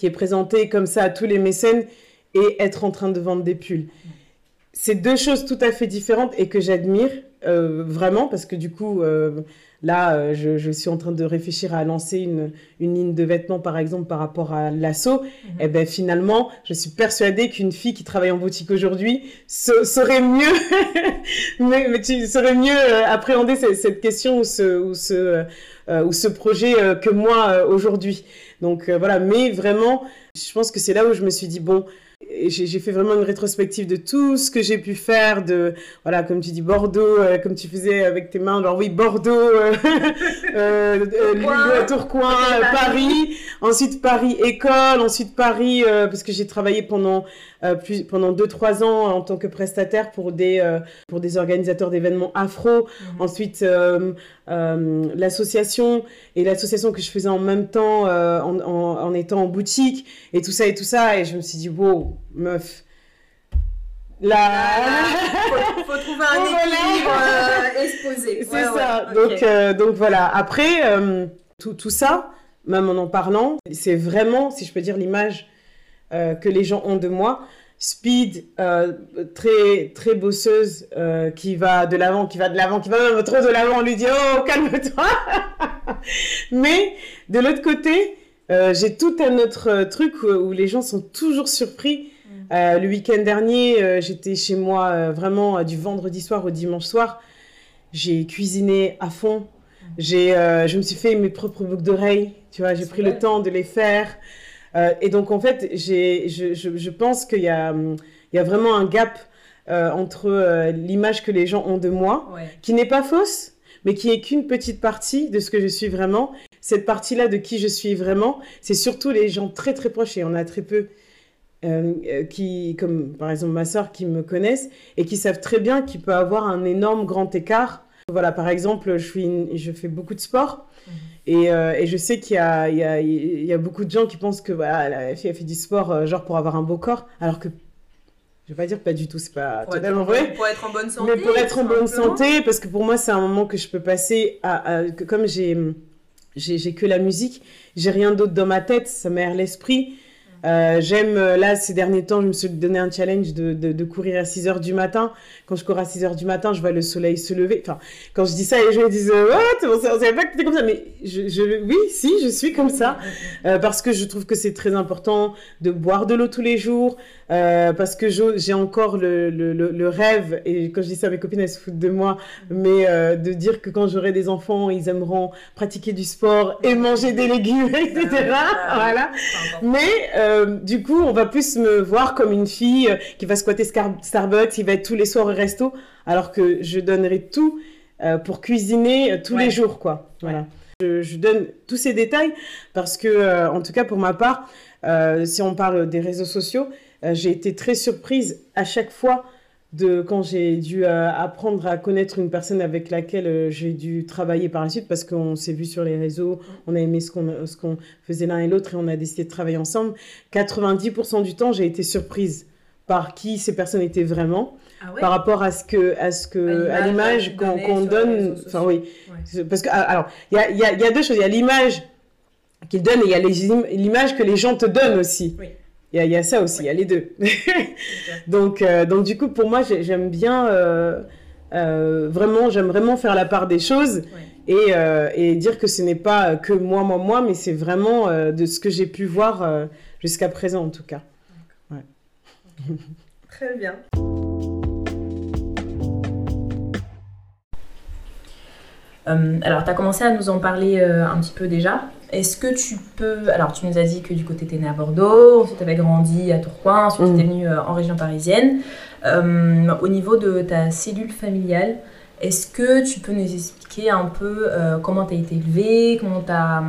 qui est présentée comme ça à tous les mécènes et être en train de vendre des pulls. C'est deux choses tout à fait différentes et que j'admire euh, vraiment parce que du coup, euh, là, euh, je, suis en train de réfléchir à lancer une, une ligne de vêtements, par exemple, par rapport à l'assaut. Mhm. Et eh ben finalement, je suis persuadée qu'une fille qui travaille en boutique aujourd'hui saurait mieux, mais, mais, tu saurais mieux appréhender cette, cette, question ou ce, ou ce, ou ce projet que moi aujourd'hui. Donc voilà, mais vraiment, je pense que c'est là où je me suis dit, bon, j'ai fait vraiment une rétrospective de tout ce que j'ai pu faire de voilà comme tu dis Bordeaux euh, comme tu faisais avec tes mains. Genre oui Bordeaux euh, euh, euh Tourcoing Paris. Ensuite Paris école. Ensuite Paris parce que j'ai travaillé pendant plus, pendant 2-3 ans en tant que prestataire pour des pour des organisateurs d'événements afro. Mhm. ensuite l'association et l'association que je faisais en même temps en, en, en, étant en boutique et tout ça et tout ça. Et je me suis dit wow meuf. Là, faut, faut trouver un équilibre euh, exposé. C'est ça. Donc, euh, donc voilà. Après, euh, tout, tout, ça, même en en parlant, c'est vraiment, si je peux dire, l'image que les gens ont de moi. Speed, très très bosseuse, qui va de l'avant, qui va de l'avant, qui va même trop de l'avant. On lui dit oh calme-toi. Mais de l'autre côté, j'ai tout un autre truc où les gens sont toujours surpris euh, le week-end dernier, euh, j'étais chez moi euh, vraiment du vendredi soir au dimanche soir. J'ai cuisiné à fond. J'ai, je me suis fait mes propres boucles d'oreilles. Tu vois, j'ai pris le temps de les faire. et donc, en fait, j'ai, je, je, je, pense qu'il y a, il y a vraiment un gap entre l'image que les gens ont de moi, qui n'est pas fausse, mais qui est qu'une petite partie de ce que je suis vraiment. Cette partie-là de qui je suis vraiment, c'est surtout les gens très très proches, et on a très peu euh, euh, qui, comme par exemple ma soeur, qui me connaissent et qui savent très bien qu'il peut avoir un énorme grand écart. Voilà, par exemple, je, suis je fais beaucoup de sport mhm. et, euh, et, je sais qu'il y a, il y, a, il y a beaucoup de gens qui pensent que voilà, la fille a fait du sport genre pour avoir un beau corps, alors que je vais pas dire pas du tout, c'est pas totalement vrai. Pour être en bonne santé. Mais pour être en bonne santé, parce que pour moi, c'est un moment que je peux passer à. à comme j'ai, j'ai que la musique, j'ai rien d'autre dans ma tête, ça m'aère l'esprit. Euh, j'aime, euh, là, ces derniers temps, je me suis donné un challenge de, de, courir à 6 heures du matin. Quand je cours à 6 heures du matin, je vois le soleil se lever. Enfin, quand je dis ça, les gens disent What On savait pas que t'étais comme ça. Mais je, je, oui, si, je suis comme ça. Euh, parce que je trouve que c'est très important de boire de l'eau tous les jours. Euh, parce que j'ai encore le, le, le, rêve, et quand je dis ça, mes copines, elles se foutent de moi, mais euh, de dire que quand j'aurai des enfants, ils aimeront pratiquer du sport et manger des légumes, etc. voilà. Mais euh, du coup, on va plus me voir comme une fille qui va squatter Starbucks, qui va être tous les soirs au resto, alors que je donnerai tout pour cuisiner tous les jours, quoi. Voilà. Je, je, donne tous ces détails parce que, en tout cas pour ma part, si on parle des réseaux sociaux, j'ai été très surprise à chaque fois de quand j'ai dû apprendre à connaître une personne avec laquelle j'ai dû travailler par la suite parce qu'on s'est vu sur les réseaux, on a aimé ce qu'on ce qu'on faisait l'un et l'autre et on a décidé de travailler ensemble. 90% du temps, j'ai été surprise par qui ces personnes étaient vraiment. Ah par rapport à ce que à ce que à l'image qu'on donne enfin oui parce que ah, alors il y a, y, a, y a deux choses il y a l'image qu'ils donnent et il y a l'image que les gens te donnent aussi oui. Il, y a, il y a ça aussi il y a les deux. Donc euh, donc du coup pour moi j'aime bien euh, euh, vraiment j'aime vraiment faire la part des choses et, et dire que ce n'est pas que moi moi moi mais c'est vraiment de ce que j'ai pu voir jusqu'à présent en tout cas. Ouais. très bien Euh, alors, tu as commencé à nous en parler euh, un petit peu déjà. Est-ce que tu peux. Alors, tu nous as dit que du côté, tu es né à Bordeaux, ensuite tu avais grandi à Tourcoing, ensuite tu es venu euh, en région parisienne. au niveau de ta cellule familiale, est-ce que tu peux nous expliquer un peu comment tu as été élevée, comment tu as,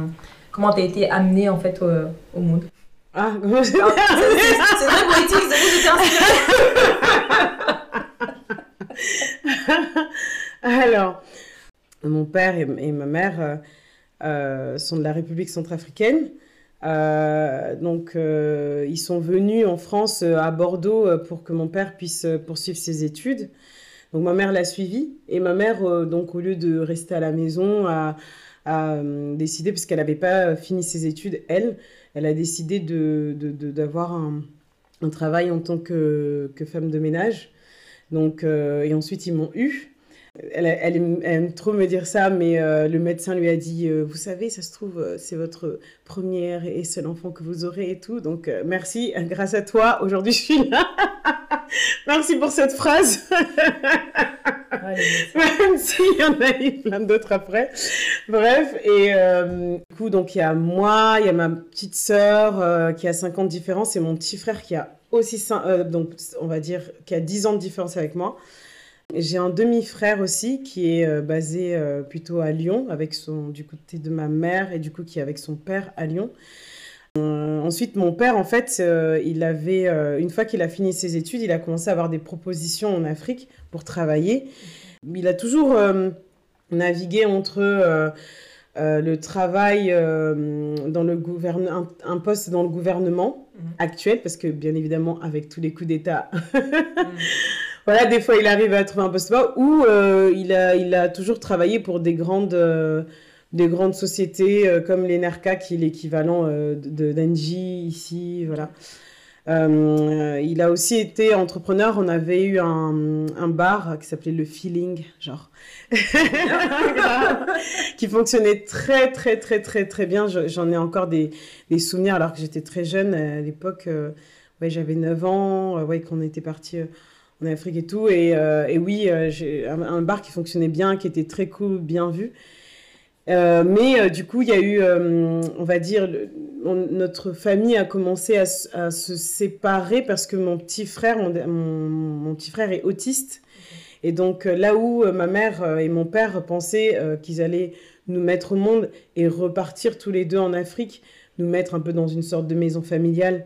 comment as été amenée en fait au monde? Ah, c'est très poétique, c'est Alors, mon père et, ma mère euh, euh, sont de la République centrafricaine. Euh, donc, ils sont venus en France, à Bordeaux, pour que mon père puisse poursuivre ses études. Donc, ma mère l'a suivi. Et ma mère, donc, au lieu de rester à la maison, a, décidé, parce qu'elle n'avait pas fini ses études, elle, elle a décidé d'avoir de, un, un, travail en tant que, que femme de ménage. Donc, et ensuite, ils m'ont eu. Elle, aime, trop me dire ça, mais euh, le médecin lui a dit, euh, vous savez, ça se trouve, euh, c'est votre première et seul enfant que vous aurez et tout. Donc, merci, grâce à toi, aujourd'hui, je suis là. merci pour cette phrase. Même s'il y en a eu plein d'autres après. Bref, et du coup, donc, il y a moi, il y a ma petite sœur qui a 50 ans de différence et mon petit frère qui a aussi, donc, on va dire, qui a 10 ans de différence avec moi. J'ai un demi-frère aussi qui est euh, basé euh, plutôt à Lyon, avec son, du côté de ma mère et du coup qui est avec son père à Lyon. Euh, ensuite, mon père, en fait, il avait, une fois qu'il a fini ses études, il a commencé à avoir des propositions en Afrique pour travailler. Il a toujours navigué entre le travail dans le gouvernement, un, poste dans le gouvernement mmh. actuel, parce que bien évidemment, avec tous les coups d'État, mmh voilà, des fois il arrive à trouver un poste bas ou euh, il, a, il a toujours travaillé pour des grandes, euh, des grandes sociétés euh, comme l'ENERCA qui est l'équivalent d'Engie ici, voilà. il a aussi été entrepreneur. On avait eu un, bar qui s'appelait le Feeling, genre, qui fonctionnait très, très, très, très, très bien. J'en ai encore des, des, souvenirs alors que j'étais très jeune à l'époque. ouais, j'avais 9 ans, ouais, qu'on était parti en Afrique et tout. Et, euh, oui, euh, j'ai un, bar qui fonctionnait bien, qui était très cool, bien vu. Euh, mais du coup, il y a eu, on va dire, notre famille a commencé à, se séparer parce que mon petit frère, mon, petit frère est autiste. Et donc là où ma mère et mon père pensaient qu'ils allaient nous mettre au monde et repartir tous les deux en Afrique, nous mettre un peu dans une sorte de maison familiale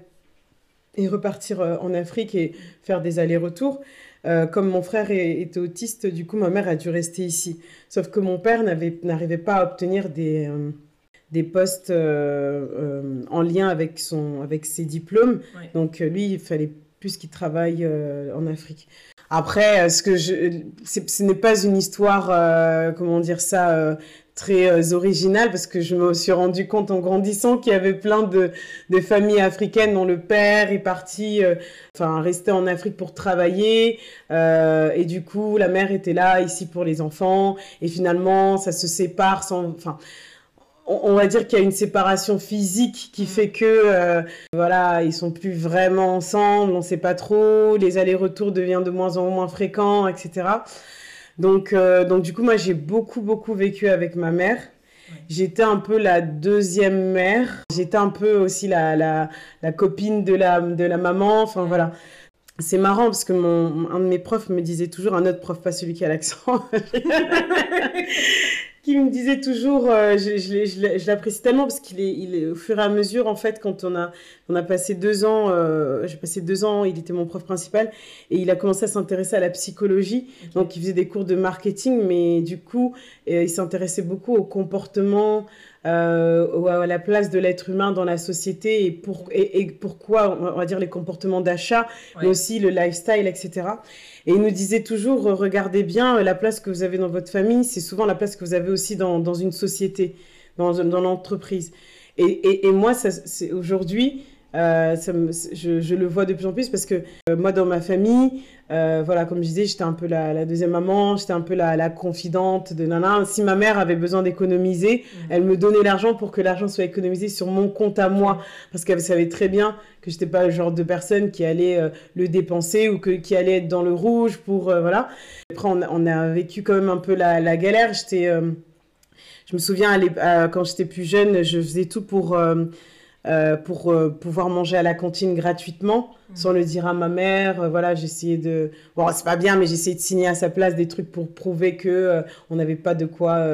et repartir euh, en Afrique et faire des allers-retours. Euh, comme mon frère était autiste, du coup, ma mère a dû rester ici. Sauf que mon père n'arrivait pas à obtenir des, euh, des postes en lien avec, son, avec ses diplômes. Donc, lui, il fallait plus qu'il travaille en Afrique. Après, ce que je, ce n'est pas une histoire, comment dire ça, très euh, original parce que je me suis rendu compte en grandissant qu'il y avait plein de, de, familles africaines dont le père est parti, euh, enfin, resté en Afrique pour travailler. Euh, et du coup, la mère était là, ici pour les enfants. Et finalement, ça se sépare sans. Enfin, on, va dire qu'il y a une séparation physique qui mm. fait que, voilà, ils sont plus vraiment ensemble, on sait pas trop, les allers-retours deviennent de moins en moins fréquents, etc. Donc, euh, donc du coup, moi, j'ai beaucoup, beaucoup vécu avec ma mère. J'étais un peu la deuxième mère. J'étais un peu aussi la, la, la, copine de la, de la maman. Enfin, voilà. C'est marrant parce que mon, un de mes profs me disait toujours, un autre prof, pas celui qui a l'accent, qui me disait toujours, euh, je, je, je, je l'apprécie tellement parce qu'il est, il est, au fur et à mesure, en fait, quand on a, on a passé deux ans, euh, j'ai passé deux ans, il était mon prof principal, et il a commencé à s'intéresser à la psychologie. Okay. Donc, il faisait des cours de marketing, mais du coup, euh, il s'intéressait beaucoup au comportement, euh, à la place de l'être humain dans la société et, pour, et, et, pourquoi, on va dire, les comportements d'achat, ouais. mais aussi le lifestyle, etc. Et il nous disait toujours, regardez bien la place que vous avez dans votre famille, c'est souvent la place que vous avez aussi dans, dans une société, dans, dans l'entreprise. Et, et, et, moi, aujourd'hui, euh, ça me, je, je, le vois de plus en plus parce que euh, moi, dans ma famille, euh, voilà, comme je disais, j'étais un peu la, la deuxième maman, j'étais un peu la, la, confidente de nana. Si ma mère avait besoin d'économiser, mmh. elle me donnait l'argent pour que l'argent soit économisé sur mon compte à moi, parce qu'elle savait très bien que j'étais pas le genre de personne qui allait le dépenser ou que, qui allait être dans le rouge pour voilà. Après, on, on, a vécu quand même un peu la, la galère. J'étais, je me souviens, quand j'étais plus jeune, je faisais tout pour euh, pour euh, pouvoir manger à la cantine gratuitement mmh. sans le dire à ma mère. Euh, voilà, j'essayais de. Bon, c'est pas bien, mais j'essayais de signer à sa place des trucs pour prouver que on n'avait pas de quoi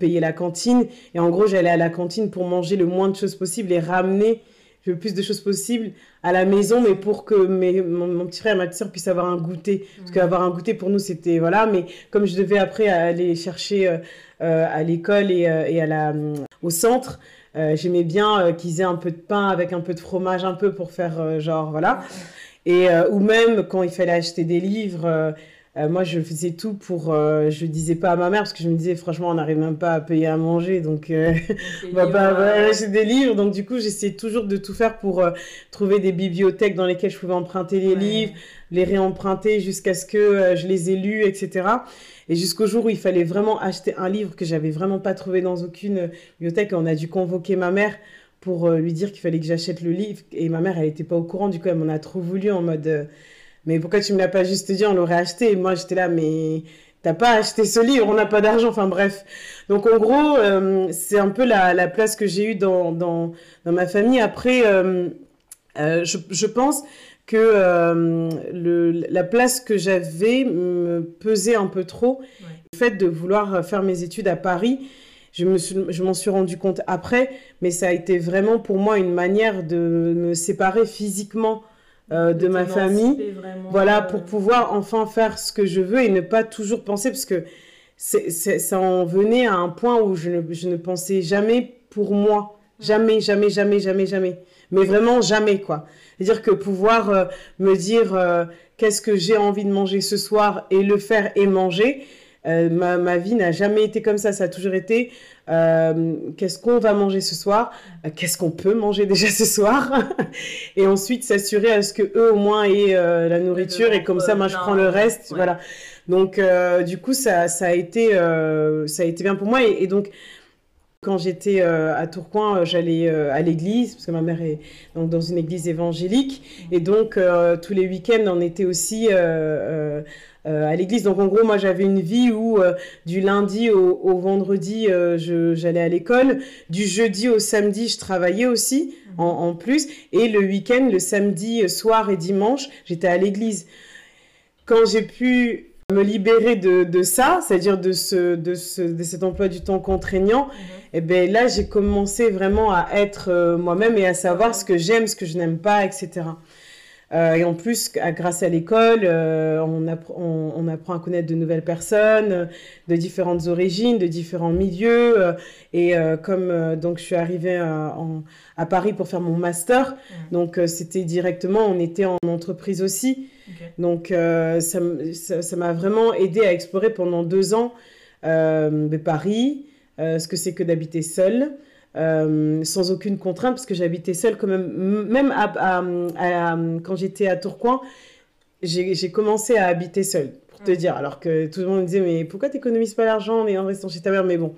payer la cantine. Et en gros, j'allais à la cantine pour manger le moins de choses possible et ramener le plus de choses possible à la maison, mais pour que mes, mon, mon, petit frère et ma petite soeur puissent avoir un goûter. Mmh. Parce qu'avoir un goûter pour nous, c'était voilà. Mais comme je devais après aller chercher à l'école et, et, à la, au centre, euh, J'aimais bien euh, qu'ils aient un peu de pain avec un peu de fromage, un peu pour faire euh, genre, voilà. Et, ou même quand il fallait acheter des livres, moi je faisais tout pour. je disais pas à ma mère parce que je me disais, franchement, on n'arrive même pas à payer à manger, donc on va pas ouais, acheter des livres. Donc du coup, j'essayais toujours de tout faire pour trouver des bibliothèques dans lesquelles je pouvais emprunter les ouais. livres, les réemprunter jusqu'à ce que je les ai lus, etc. Et jusqu'au jour où il fallait vraiment acheter un livre que j'avais vraiment pas trouvé dans aucune bibliothèque, on a dû convoquer ma mère pour euh, lui dire qu'il fallait que j'achète le livre. Et ma mère, elle était pas au courant, du coup, elle m'en a trop voulu en mode euh, Mais pourquoi tu me l'as pas juste dit? On l'aurait acheté. Et moi, j'étais là, mais t'as pas acheté ce livre, on n'a pas d'argent. Enfin, bref. Donc, en gros, euh, c'est un peu la, la place que j'ai eue dans, dans, ma famille. Après, euh, euh, je, je pense que euh, le, la place que j'avais me pesait un peu trop. Ouais. Le fait de vouloir faire mes études à Paris, je m'en suis, je suis rendu compte après, mais ça a été vraiment pour moi une manière de me séparer physiquement euh, de, de ma famille. Vraiment, voilà, euh... pour pouvoir enfin faire ce que je veux et ne pas toujours penser, parce que ça en venait à un point où je ne, je ne pensais jamais pour moi. Jamais, jamais, jamais, jamais, jamais. Mais vraiment jamais, quoi. C'est-à-dire que pouvoir euh, me dire euh, qu'est-ce que j'ai envie de manger ce soir et le faire et manger, euh, ma, ma, vie n'a jamais été comme ça. Ça a toujours été qu'est-ce qu'on va manger ce soir, qu'est-ce qu'on peut manger déjà ce soir, et ensuite s'assurer à ce que eux au moins aient la nourriture et comme ça, moi je prends le reste. Ouais. Voilà. Donc du coup, ça, ça a été ça a été bien pour moi et, et donc quand j'étais euh, à Tourcoing, euh, j'allais euh, à l'église, parce que ma mère est donc, dans une église évangélique. Et donc, tous les week-ends, on était aussi à l'église. Donc, en gros, moi, j'avais une vie où du lundi au, vendredi, j'allais à l'école. Du jeudi au samedi, je travaillais aussi, en plus. Et le week-end, le samedi soir et dimanche, j'étais à l'église. Quand j'ai pu me libérer de, de ça, c'est-à-dire de, ce, de, ce, de cet emploi du temps contraignant, mmh. et ben là, j'ai commencé vraiment à être euh, moi-même et à savoir ce que j'aime, ce que je n'aime pas, etc. Euh, et en plus, grâce à l'école, euh, on, on, on, apprend à connaître de nouvelles personnes, de différentes origines, de différents milieux. Euh, et euh, comme euh, donc je suis arrivée en, à Paris pour faire mon master, mmh. donc c'était directement, on était en entreprise aussi. Okay. Donc ça m'a vraiment aidé à explorer pendant deux ans Paris, ce que c'est que d'habiter seule. Euh, sans aucune contrainte, parce que j'habitais seule quand même. Même à, à, à, quand j'étais à Tourcoing, j'ai commencé à habiter seule, pour te mmh. dire. Alors que tout le monde me disait, mais pourquoi tu n'économises pas l'argent en restant chez ta mère? Mais bon,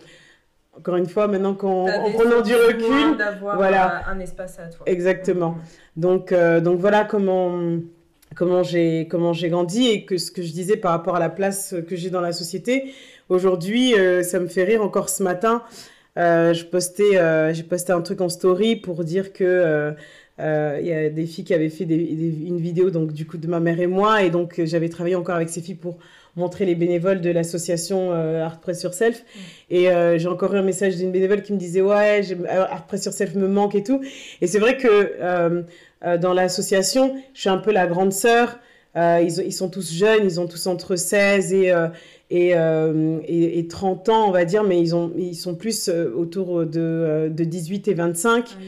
encore une fois, maintenant qu'en prenant du recul, voilà, un espace à toi. Exactement. Mmh. Donc, euh, donc voilà comment comment j'ai comment j'ai grandi et que ce que je disais par rapport à la place que j'ai dans la société. Aujourd'hui, euh, ça me fait rire encore ce matin. Euh, je postais, euh, j'ai posté un truc en story pour dire que euh, euh, il y a des filles qui avaient fait des, des, une vidéo donc du coup de ma mère et moi et donc j'avais travaillé encore avec ces filles pour montrer les bénévoles de l'association Art Press Yourself. Mm. Et j'ai encore eu un message d'une bénévole qui me disait Ouais, Art Press Yourself me manque et tout. Et c'est vrai que dans l'association, je suis un peu la grande sœur. Ils, ils, sont tous jeunes, ils ont tous entre 16 et, et, et, et, 30 ans, on va dire, mais ils, ont, ils sont plus autour de, de 18 et 25. Ah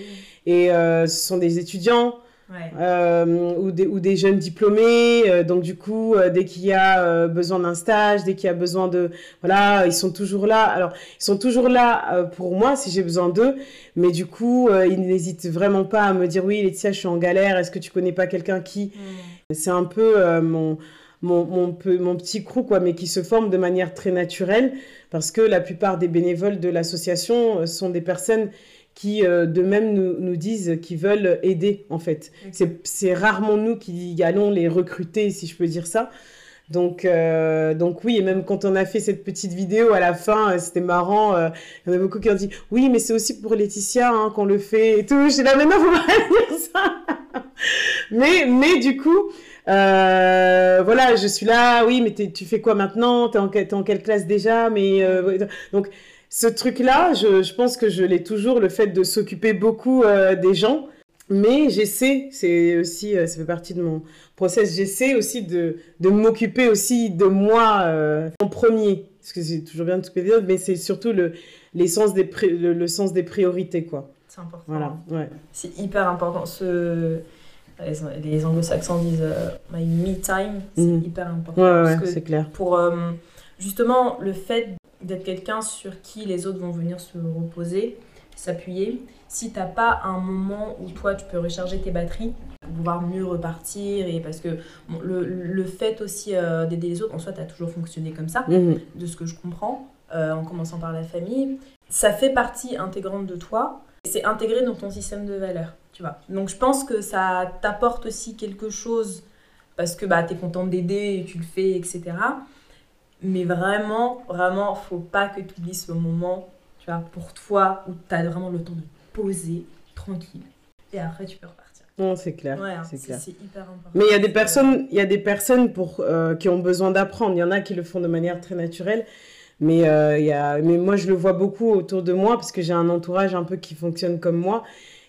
et ce sont des étudiants. Euh, ou, des, ou des jeunes diplômés. Euh, donc du coup, euh, dès qu'il y a besoin d'un stage, dès qu'il y a besoin de... Voilà, ils sont toujours là. Alors, ils sont toujours là pour moi si j'ai besoin d'eux. Mais du coup, ils n'hésitent vraiment pas à me dire, oui, Laetitia, je suis en galère. Est-ce que tu connais pas quelqu'un qui... Mm. C'est un peu mon... Mon, mon, mon, petit crew, quoi, mais qui se forme de manière très naturelle, parce que la plupart des bénévoles de l'association sont des personnes qui euh, de même nous, nous disent qu'ils veulent aider en fait. C'est rarement nous qui allons les recruter, si je peux dire ça. Donc, euh, donc oui, et même quand on a fait cette petite vidéo à la fin, euh, c'était marrant. il y en a beaucoup qui ont dit oui, mais c'est aussi pour Laetitia hein, qu'on le fait et tout. J'ai la même vous dire ça. mais, mais du coup, voilà, je suis là. Oui, mais tu fais quoi maintenant? T'es en, es en quelle classe déjà? Mais donc ce truc-là, je, pense que je l'ai toujours, le fait de s'occuper beaucoup euh, des gens. Mais j'essaie, c'est aussi, euh, ça fait partie de mon process, j'essaie aussi de, de m'occuper aussi de moi euh, en premier. Parce que c'est toujours bien de s'occuper des autres, mais c'est surtout le, les sens des le, sens des priorités, quoi. C'est important. Voilà, ouais. C'est hyper important. Ce... Les, anglo-saxons disent my me time, c'est mhm. hyper important. Ouais, ouais, c'est clair. Pour justement le fait d'être quelqu'un sur qui les autres vont venir se reposer, s'appuyer. Si t'as pas un moment où toi tu peux recharger tes batteries pour pouvoir mieux repartir et parce que le, le, fait aussi euh, d'aider les autres en soi tu as toujours fonctionné comme ça mhm. de ce que je comprends euh, en commençant par la famille ça fait partie intégrante de toi c'est intégré dans ton système de valeurs tu vois donc je pense que ça t'apporte aussi quelque chose parce que bah, tu es content d'aider et tu le fais etc mais vraiment, vraiment, faut pas que tu oublies ce moment, tu vois, pour toi, où tu as vraiment le temps de poser tranquille. Et après, tu peux repartir. Non, c'est clair. Ouais, hein, c'est hyper important. Mais il y a des personnes, il y a des personnes pour, euh, qui ont besoin d'apprendre. Il y en a qui le font de manière très naturelle. Mais, euh, y a, mais moi, je le vois beaucoup autour de moi parce que j'ai un entourage un peu qui fonctionne comme moi.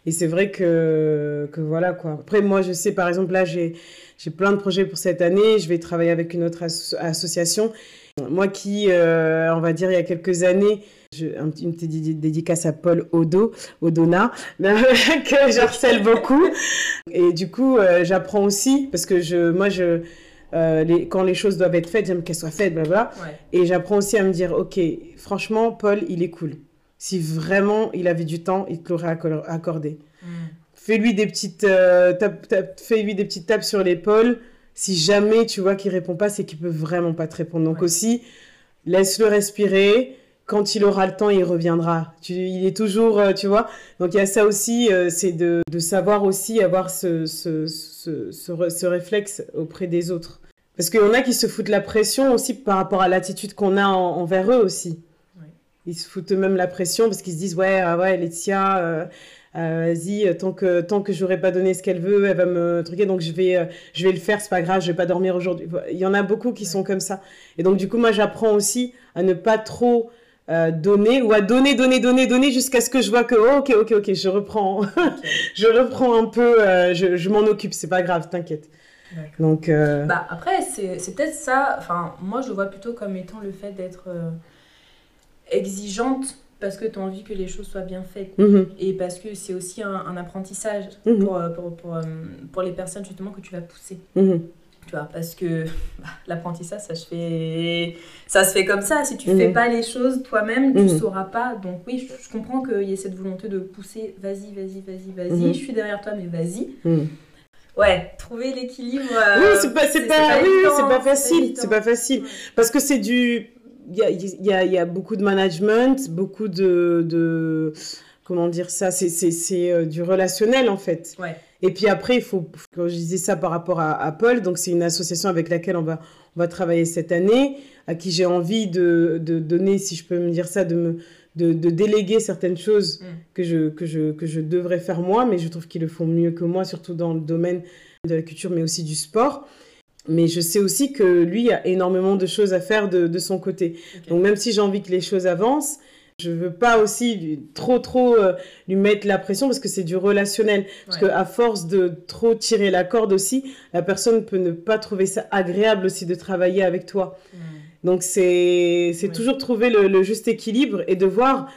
Et c'est vrai que, que voilà quoi. Après, moi, je sais, par exemple, là, j'ai plein de projets pour cette année. Je vais travailler avec une autre association moi qui, euh, on va dire, il y a quelques années, je, une petite dédicace à Paul Odo, Odona, que j'harcèle beaucoup. Et du coup, euh, j'apprends aussi, parce que je, moi, je, euh, les, quand les choses doivent être faites, j'aime qu'elles soient faites, blablabla. Et j'apprends aussi à me dire, ok, franchement, Paul, il est cool. Si vraiment il avait du temps, il te l'aurait accordé. Hmm. Fais-lui des petites, fais-lui des petites tapes sur l'épaule si jamais tu vois qu'il répond pas, c'est qu'il peut vraiment pas te répondre. Donc aussi, laisse-le respirer. Quand il aura le temps, il reviendra. Tu, il est toujours, euh, tu vois. Donc il y a ça aussi, euh, c'est de, de, savoir aussi avoir ce, ce, ce, ce, réflexe auprès des autres. Parce qu'il y en a qui se foutent la pression aussi par rapport à l'attitude qu'on a envers eux aussi. Ils se foutent même la pression parce qu'ils se disent ouais, ah ouais, Laetitia, euh, euh, vas-y, tant que, tant que j'aurais pas donné ce qu'elle veut, elle va me truquer, donc je vais, euh, je vais le faire, c'est pas grave, je vais pas dormir aujourd'hui. Il y en a beaucoup qui sont comme ça. Et donc, du coup, moi, j'apprends aussi à ne pas trop donner ou à donner, donner, donner, donner jusqu'à ce que je vois que, oh, ok, ok, ok, je reprends, je reprends un peu, je, je m'en occupe, c'est pas grave, t'inquiète. Donc, bah, après, c'est peut-être ça, enfin, moi, je le vois plutôt comme étant le fait d'être exigeante parce que tu as envie que les choses soient bien faites. Mhm. Et parce que c'est aussi un, apprentissage mhm. pour, euh, pour, pour, euh, pour, les personnes justement que tu vas pousser. Mhm. Tu vois, parce que bah, l'apprentissage, ça, se fait... ça se fait comme ça. Si tu fais pas les choses toi-même, tu sauras pas. Donc oui, je, comprends qu'il y ait cette volonté de pousser, vas-y, vas-y, vas-y, vas-y, je suis derrière toi, mais vas-y. Ouais, trouver l'équilibre. Euh, oui, c'est pas, c'est pas, pas, pas, facile. C'est pas facile. Parce que c'est du il y a, y a, beaucoup de management, beaucoup de, de comment dire ça, c'est euh, du relationnel en fait. Ouais. Et puis après, il faut, quand je disais ça par rapport à, Paul, donc c'est une association avec laquelle on va, on va travailler cette année, à qui j'ai envie de, de, donner, si je peux me dire ça, de me de, de déléguer certaines choses mm. que, je, que, je, que je devrais faire moi, mais je trouve qu'ils le font mieux que moi, surtout dans le domaine de la culture, mais aussi du sport. Mais je sais aussi que lui a énormément de choses à faire de, son côté. Donc même si j'ai envie que les choses avancent, je veux pas aussi trop trop euh, lui mettre la pression parce que c'est du relationnel. Parce que à force de trop tirer la corde aussi, la personne peut ne pas trouver ça agréable aussi de travailler avec toi. Donc c'est c'est toujours trouver le, juste équilibre et de voir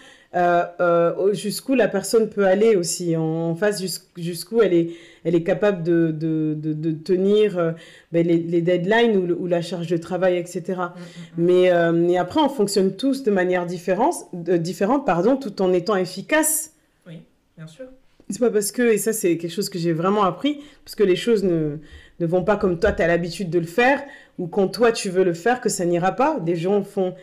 jusqu'où la personne peut aller aussi en face, jusqu'où elle est, elle est capable de, de, de, tenir euh, ben, les, les, deadlines ou, ou, la charge de travail, etc. Mm, mm, mm. Mais, mais après, on fonctionne tous de manière différente, différente pardon, tout en étant efficace. Oui, bien sûr. C'est pas parce que, et ça c'est quelque chose que j'ai vraiment appris, parce que les choses ne, ne vont pas comme toi, tu as l'habitude de le faire, ou quand toi tu veux le faire, que ça n'ira pas. Des gens font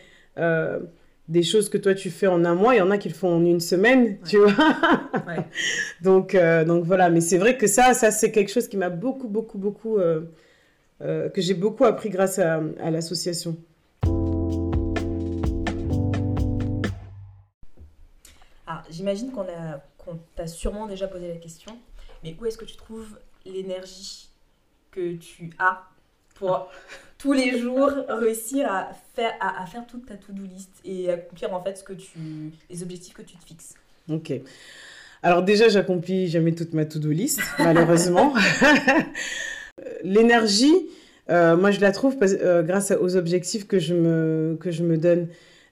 des choses que toi tu fais en un mois, il y en a qui le font en une semaine, tu vois. donc, euh, donc voilà, mais c'est vrai que ça, ça c'est quelque chose qui m'a beaucoup, beaucoup, beaucoup, euh, euh, que j'ai beaucoup appris grâce à, l'association. Ah, j'imagine qu'on qu'on t'a sûrement déjà posé la question, mais où est-ce que tu trouves l'énergie que tu as pour tous les jours réussir à faire, à, faire toute ta to-do list et accomplir en fait ce que tu, les objectifs que tu te fixes. Ok. Alors déjà, j'accomplis jamais toute ma to-do list, malheureusement. L'énergie, euh, moi je la trouve euh, grâce aux objectifs que je me, que je me donne.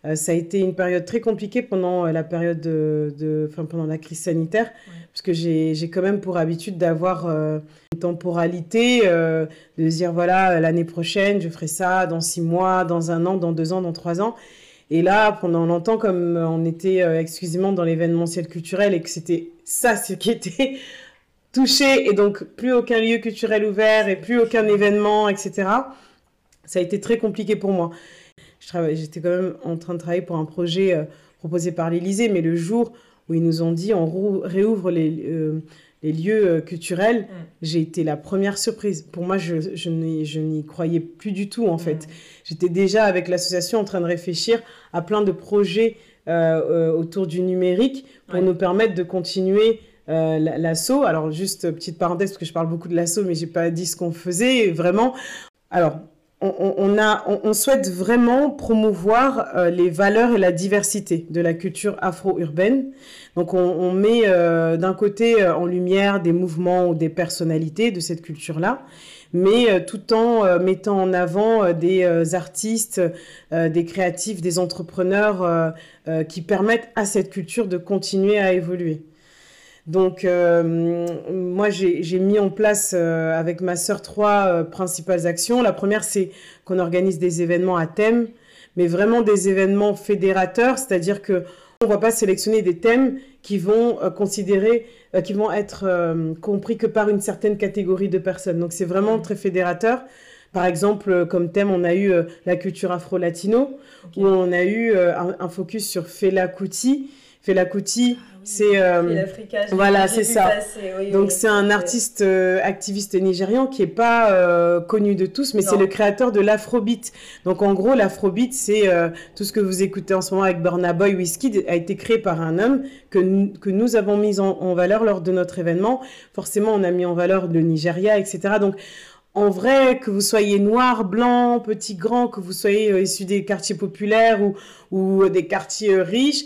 Euh, ça a été une période très compliquée pendant la période de, de pendant la crise sanitaire, parce que j'ai quand même pour habitude d'avoir une temporalité, euh, de dire voilà, l'année prochaine, je ferai ça dans six mois, dans un an, dans deux ans, dans trois ans. Et là, pendant longtemps, comme on était euh, exclusivement dans l'événementiel culturel et que c'était ça ce qui était touché, et donc plus aucun lieu culturel ouvert et plus aucun événement, etc., ça a été très compliqué pour moi. J'étais quand même en train de travailler pour un projet euh, proposé par l'Élysée, mais le jour où ils nous ont dit on réouvre les, les lieux euh, culturels, mm. j'ai été la première surprise. Pour moi, je, je n'y croyais plus du tout, en mm. fait. J'étais déjà avec l'association en train de réfléchir à plein de projets euh, euh, autour du numérique pour nous permettre de continuer l'assaut. Alors, juste petite parenthèse, parce que je parle beaucoup de l'assaut, mais j'ai pas dit ce qu'on faisait vraiment. Alors, on, a, on, souhaite vraiment promouvoir euh, les valeurs et la diversité de la culture afro-urbaine. Donc on, met euh, d'un côté euh, en lumière des mouvements ou des personnalités de cette culture-là, mais tout en mettant en avant des artistes, des créatifs, des entrepreneurs qui permettent à cette culture de continuer à évoluer. Donc, euh, moi, j'ai mis en place euh, avec ma sœur trois euh, principales actions. La première, c'est qu'on organise des événements à thème, mais vraiment des événements fédérateurs, c'est-à-dire que on va pas sélectionner des thèmes qui vont considérer, qui vont être compris que par une certaine catégorie de personnes. Donc, c'est vraiment très fédérateur. Par exemple, comme thème, on a eu la culture afro-latino, où on a eu un, un, focus sur Fela Kuti. Fela Kuti, c'est euh, voilà, c'est ça. Donc c'est un artiste euh, activiste nigérian qui est pas euh, connu de tous, mais c'est le créateur de l'afrobeat. Donc en gros, l'afrobeat, c'est tout ce que vous écoutez en ce moment avec Burna Boy, Whiskey, a été créé par un homme que nous, que nous avons mis en, valeur lors de notre événement. Forcément, on a mis en valeur le Nigeria, etc. Donc en vrai, que vous soyez noir, blanc, petit, grand, que vous soyez issu des quartiers populaires ou, ou des quartiers riches,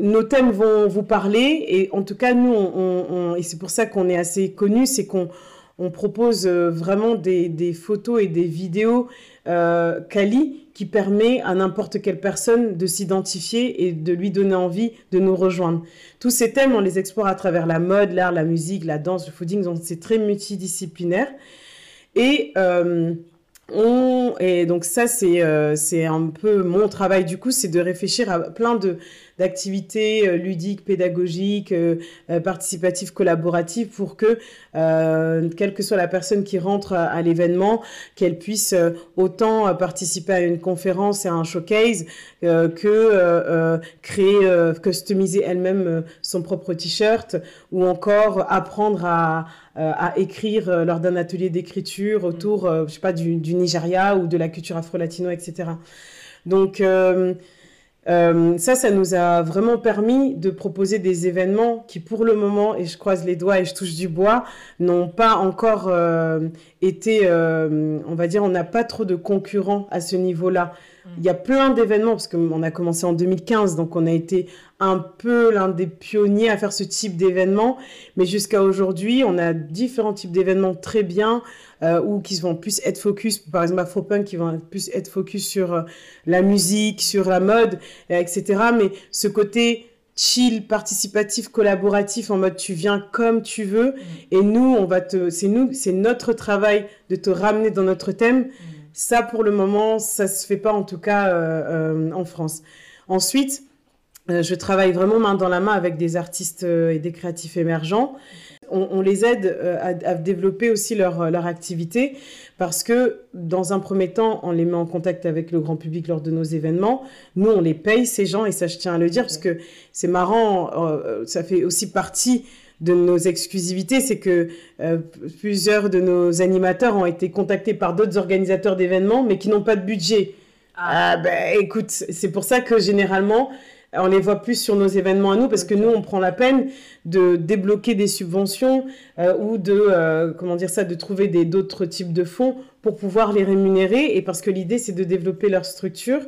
nos thèmes vont vous parler et en tout cas nous et c'est pour ça qu'on est assez connu c'est qu'on on propose euh, vraiment des, photos et des vidéos euh, quali qui permet à n'importe quelle personne de s'identifier et de lui donner envie de nous rejoindre. Tous ces thèmes, on les explore à travers la mode, l'art, la musique, la danse, le fooding, donc c'est très multidisciplinaire. Et euh, on, et donc ça, c'est euh, un peu mon travail du coup, c'est de réfléchir à plein de d'activités euh, ludiques, pédagogiques, euh, participatives, collaboratives pour que, quelle que soit la personne qui rentre à, l'événement, qu'elle puisse autant participer à une conférence et à un showcase que créer, customiser elle-même son propre t-shirt ou encore apprendre à, écrire lors d'un atelier d'écriture autour, je sais pas, du, Nigeria ou de la culture afro-latino, etc. Donc, euh, Euh, ça, ça nous a vraiment permis de proposer des événements qui, pour le moment, et je croise les doigts et je touche du bois, n'ont pas encore euh, été, euh, on va dire, on n'a pas trop de concurrents à ce niveau-là. Mm. Il y a plein d'événements, parce qu'on a commencé en 2015, donc on a été un peu l'un des pionniers à faire ce type d'événement. Mais jusqu'à aujourd'hui, on a différents types d'événements très bien, ou qui vont plus être focus, par exemple Afropunk, qui vont plus être focus sur euh, la musique, sur la mode, euh, etc. Mais ce côté chill, participatif, collaboratif, en mode tu viens comme tu veux, mm. et nous, on va te, c'est nous, c'est notre travail de te ramener dans notre thème. Mm. Ça, pour le moment, ça se fait pas en tout cas en France. Ensuite, je travaille vraiment main dans la main avec des artistes et des créatifs émergents on, les aide euh, à, développer aussi leur, leur activité parce que dans un premier temps, on les met en contact avec le grand public lors de nos événements. Nous, on les paye, ces gens, et ça, je tiens à le dire, parce que c'est marrant, euh, ça fait aussi partie de nos exclusivités, c'est que euh, plusieurs de nos animateurs ont été contactés par d'autres organisateurs d'événements, mais qui n'ont pas de budget. Ah, ah ben écoute, c'est pour ça que généralement, on les voit plus sur nos événements à nous parce que nous, on prend la peine de débloquer des subventions euh, ou de, euh, comment dire ça, de trouver d'autres types de fonds pour pouvoir les rémunérer et parce que l'idée, c'est de développer leur structure.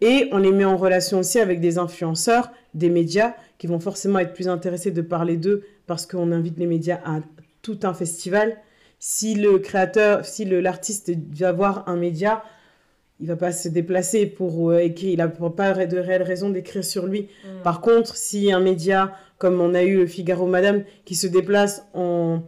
Et on les met en relation aussi avec des influenceurs, des médias qui vont forcément être plus intéressés de parler d'eux parce qu'on invite les médias à tout un festival. Si le créateur, si l'artiste va voir un média, il va pas se déplacer pour euh, écrire, il n'a pas de réelle raison d'écrire sur lui. Mm. Par contre, si un média, comme on a eu le Figaro Madame, qui se déplace en,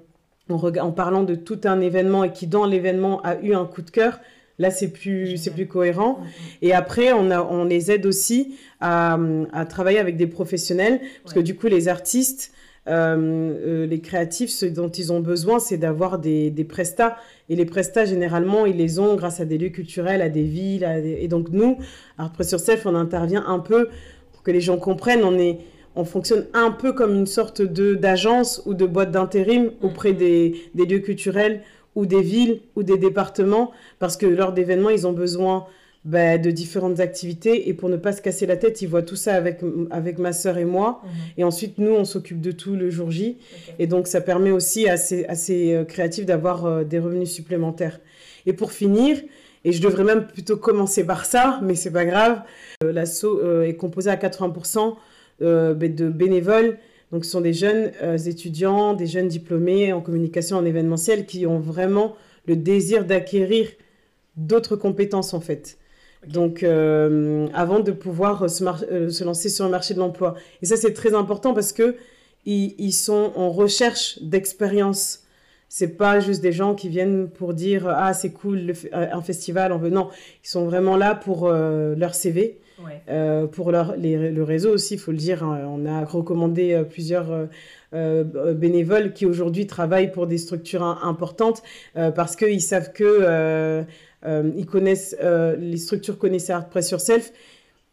en, parlant de tout un événement et qui, dans l'événement, a eu un coup de cœur, là, c'est plus, c'est plus cohérent. Mm, mm. Et après, on, a, on les aide aussi à, à travailler avec des professionnels, parce que du coup, les artistes, les créatifs, ce dont ils ont besoin, c'est d'avoir des, des prestats. Et les prestats, généralement, ils les ont grâce à des lieux culturels, à des villes. Et donc, nous, à sur Self, on intervient un peu pour que les gens comprennent. On, est, on fonctionne un peu comme une sorte de, d'agence ou de boîte d'intérim auprès mm. des, des lieux culturels ou des villes ou des départements parce que lors d'événements, ils ont besoin bah, de différentes activités. Et pour ne pas se casser la tête, ils voient tout ça avec, avec ma sœur et moi. Mhm. Et ensuite, nous, on s'occupe de tout le jour J. Et donc, ça permet aussi à ces, à ces euh, créatifs d'avoir euh, des revenus supplémentaires. Et pour finir, et je devrais même plutôt commencer par ça, mais c'est pas grave, euh, l'assaut est composé à 80% bah, de bénévoles. Donc, ce sont des jeunes étudiants, des jeunes diplômés en communication, en événementiel, qui ont vraiment le désir d'acquérir d'autres compétences, en fait. Donc, euh, avant de pouvoir se, euh, se, lancer sur le marché de l'emploi. Et ça, c'est très important parce que ils, sont en recherche d'expérience. C'est pas juste des gens qui viennent pour dire ah c'est cool un festival on veut non ils sont vraiment là pour euh, leur CV pour leur le réseau aussi il faut le dire hein. on a recommandé plusieurs bénévoles qui aujourd'hui travaillent pour des structures importantes parce qu'ils savent que euh, ils connaissent, euh, les structures connaissent Art Press Yourself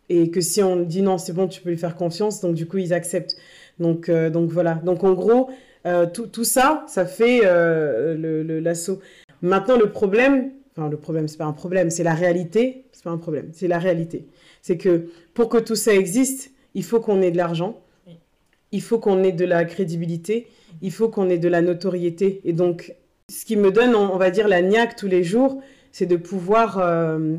et que si on dit non, c'est bon, tu peux lui faire confiance, donc du coup, ils acceptent. Donc, euh, voilà. Donc en gros, tout, ça, ça fait l'assaut. Maintenant, le problème, enfin le problème, c'est pas un problème, c'est la réalité. C'est pas un problème, c'est la réalité. C'est que pour que tout ça existe, il faut qu'on ait de l'argent, il faut qu'on ait de la crédibilité, il faut qu'on ait de la notoriété. Et donc, ce qui me donne, on va dire, la niaque tous les jours, c'est de pouvoir euh,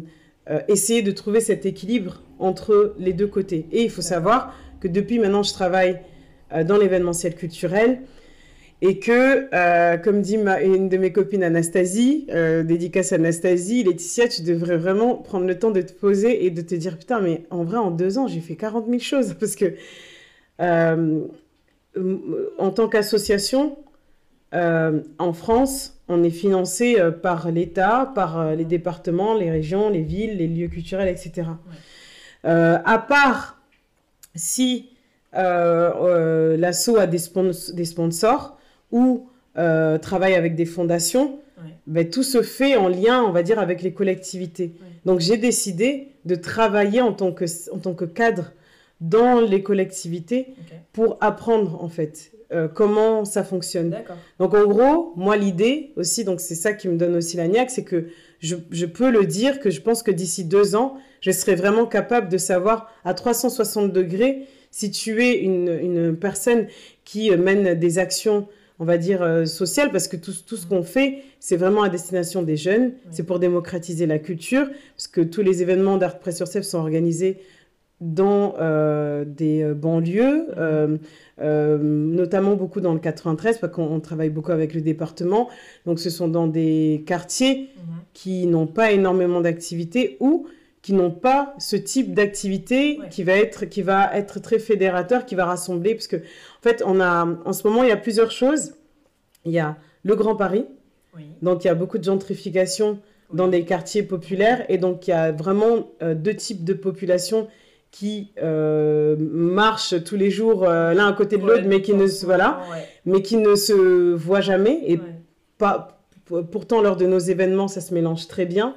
euh, essayer de trouver cet équilibre entre les deux côtés. Et il faut savoir que depuis maintenant, je travaille euh, dans l'événementiel culturel et que, comme dit une de mes copines Anastasie, dédicace à Anastasie, Laetitia, tu devrais vraiment prendre le temps de te poser et de te dire, putain, mais en vrai, en deux ans, j'ai fait 40 000 choses. Parce que en tant qu'association, en France, on est financé euh, par l'État, par euh, les départements, les régions, les villes, les lieux culturels, etc. Euh, à part si l'ASSO a des, sponsors ou travaille avec des fondations, ben, tout se fait en lien, on va dire, avec les collectivités. Donc j'ai décidé de travailler en tant que, en tant que cadre dans les collectivités pour apprendre, en fait. Euh, comment ça fonctionne. Donc en gros, moi l'idée aussi, donc c'est ça qui me donne aussi la niaque, c'est que je, peux le dire que je pense que d'ici deux ans, je serais vraiment capable de savoir à 360 degrés si tu es une, une personne qui mène des actions on va dire, euh, sociales, parce que tout, tout ce qu'on fait, c'est vraiment à destination des jeunes, c'est pour démocratiser la culture, parce que tous les événements d'Art Press sont organisés dans euh, des euh, banlieues, notamment beaucoup dans le 93, parce qu'on travaille beaucoup avec le département. Donc ce sont dans des quartiers mhm. qui n'ont pas énormément d'activités ou qui n'ont pas ce type d'activité qui va être qui va être très fédérateur, qui va rassembler, parce que en fait on a en ce moment il y a plusieurs choses. Il y a le Grand Paris, donc il y a beaucoup de gentrification dans les quartiers populaires, et donc il y a vraiment euh, deux types de population qui euh, marchent tous les jours euh, l'un à côté de l'autre, mais qui ne se voilà, mais qui ne se voient jamais et pas. Pourtant, lors de nos événements, ça se mélange très bien.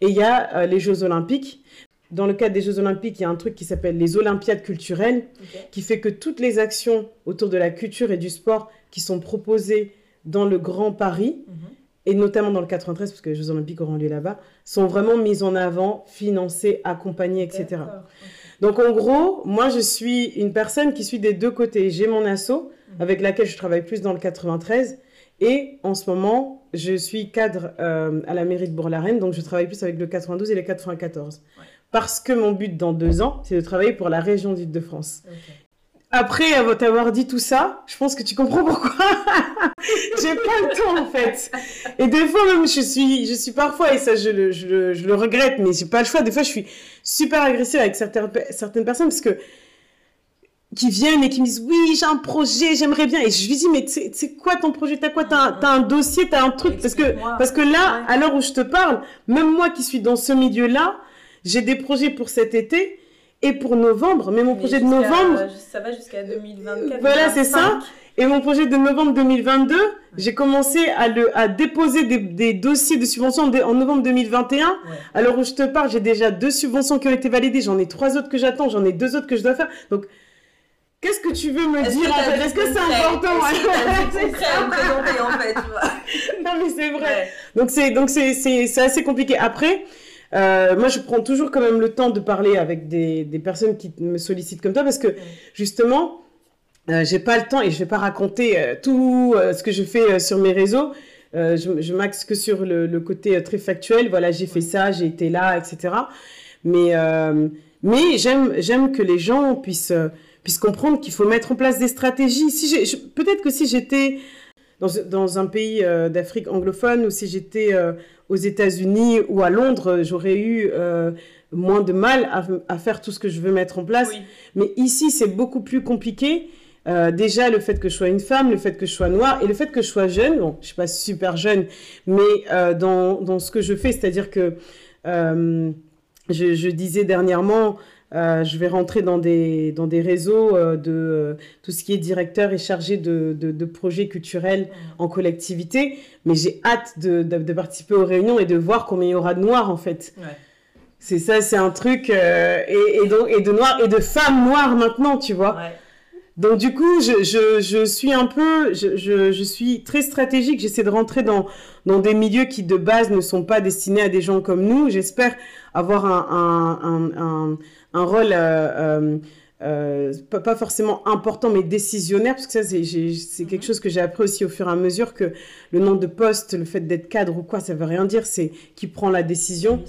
Et il y a euh, les Jeux Olympiques. Dans le cadre des Jeux Olympiques, il y a un truc qui s'appelle les Olympiades culturelles, qui fait que toutes les actions autour de la culture et du sport qui sont proposées dans le Grand Paris, mhm. et notamment dans le 93, parce que les Jeux Olympiques auront lieu là-bas, sont vraiment mises en avant, financées, accompagnées, etc. Donc en gros, moi je suis une personne qui suit des deux côtés. J'ai mon asso, mhm. avec laquelle je travaille plus dans le 93, et en ce moment, je suis cadre euh, à la mairie de Bourg-la-Reine, donc je travaille plus avec le 92 et le 94. Parce que mon but dans deux ans, c'est de travailler pour la région d'Île-de-France. Après avoir dit tout ça, je pense que tu comprends pourquoi. j'ai pas le temps en fait. Et des fois même, je suis, je suis parfois, et ça je le, je je le regrette, mais j'ai pas le choix. Des fois, je suis super agressive avec certaines, certaines personnes parce que qui viennent et qui me disent oui j'ai un projet j'aimerais bien et je lui dis mais c'est quoi ton projet? T'as quoi? T'as as un dossier t'as un truc parce que parce que là à l'heure où je te parle même moi qui suis dans ce milieu là j'ai des projets pour cet été et pour novembre mais mon projet de novembre ça va jusqu'à 2024 voilà c'est ça. Et mon projet de novembre 2022 j'ai commencé à le à déposer des, des dossiers de subventions en, novembre 2021 à l'heure où je te parle j'ai déjà deux subventions qui ont été validées. J'en ai trois autres que j'attends. J'en ai deux autres que je dois faire. Donc Qu'est-ce que tu veux me dire en fait Est-ce que c'est important? Non mais c'est vrai. Donc c'est donc c'est c'est assez compliqué. Après, euh, moi je prends toujours quand même le temps de parler avec des, des personnes qui me sollicitent comme toi parce que justement euh, j'ai pas le temps et je vais pas raconter euh, tout euh, ce que je fais sur mes réseaux. je, je m'axe que sur le, le, côté très factuel. Voilà, j'ai fait ça, j'ai été là, etc. Mais mais j'aime j'aime que les gens puissent puisse comprendre qu'il faut mettre en place des stratégies. Si peut-être que si j'étais dans, dans, un pays euh, d'Afrique anglophone ou si j'étais euh, aux États-Unis ou à Londres, j'aurais eu euh, moins de mal à, à, faire tout ce que je veux mettre en place. Mais ici, c'est beaucoup plus compliqué. déjà, le fait que je sois une femme, le fait que je sois noire et le fait que je sois jeune, bon, je suis pas super jeune, mais dans, dans, ce que je fais, c'est-à-dire que je, je, disais dernièrement, euh, je vais rentrer dans des, dans des réseaux euh, de euh, tout ce qui est directeur et chargé de, de, projets culturels en collectivité. Mais j'ai hâte de, de, participer aux réunions et de voir combien il y aura de noirs, en fait. C'est ça, c'est un truc. et, et, donc, et de noirs et de femmes noires maintenant, tu vois. Donc du coup, je, je, je, suis un peu, je, je, je suis très stratégique. J'essaie de rentrer dans, dans des milieux qui de base ne sont pas destinés à des gens comme nous. J'espère avoir un, un, un, un rôle euh, euh, euh pas, forcément important, mais décisionnaire, parce que ça, c'est quelque mhm. chose que j'ai appris aussi au fur et à mesure, que le nom de poste, le fait d'être cadre ou quoi, ça veut rien dire, c'est qui prend la décision.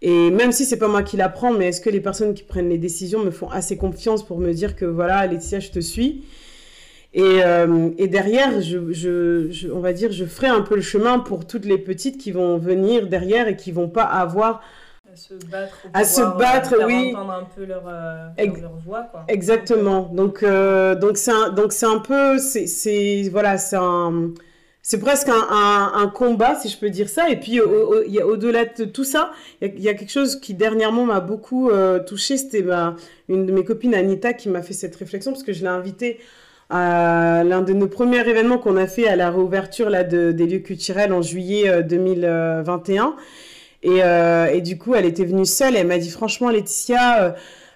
et même si c'est pas moi qui la prends, mais est-ce que les personnes qui prennent les décisions me font assez confiance pour me dire que voilà, Laetitia, je te suis? Et, euh, et, derrière, je, je, on va dire, je ferai un peu le chemin pour toutes les petites qui vont venir derrière et qui vont pas avoir à se battre, à se battre euh, oui. entendre un peu leur, euh, leur, voix. Quoi. Exactement. Donc, euh, donc c'est un, donc c'est un peu, c'est, voilà, c'est un, c'est presque un, un, un, combat, si je peux dire ça. Et puis, au, au, delà de tout ça, il y, y, a quelque chose qui dernièrement m'a beaucoup touchée. C'était ma, une de mes copines, Anita, qui m'a fait cette réflexion parce que je l'ai invitée à l'un de nos premiers événements qu'on a fait à la réouverture là, de, des lieux culturels en juillet 2021. Et, euh, et, du coup, elle était venue seule. elle m'a dit franchement, Laetitia, euh,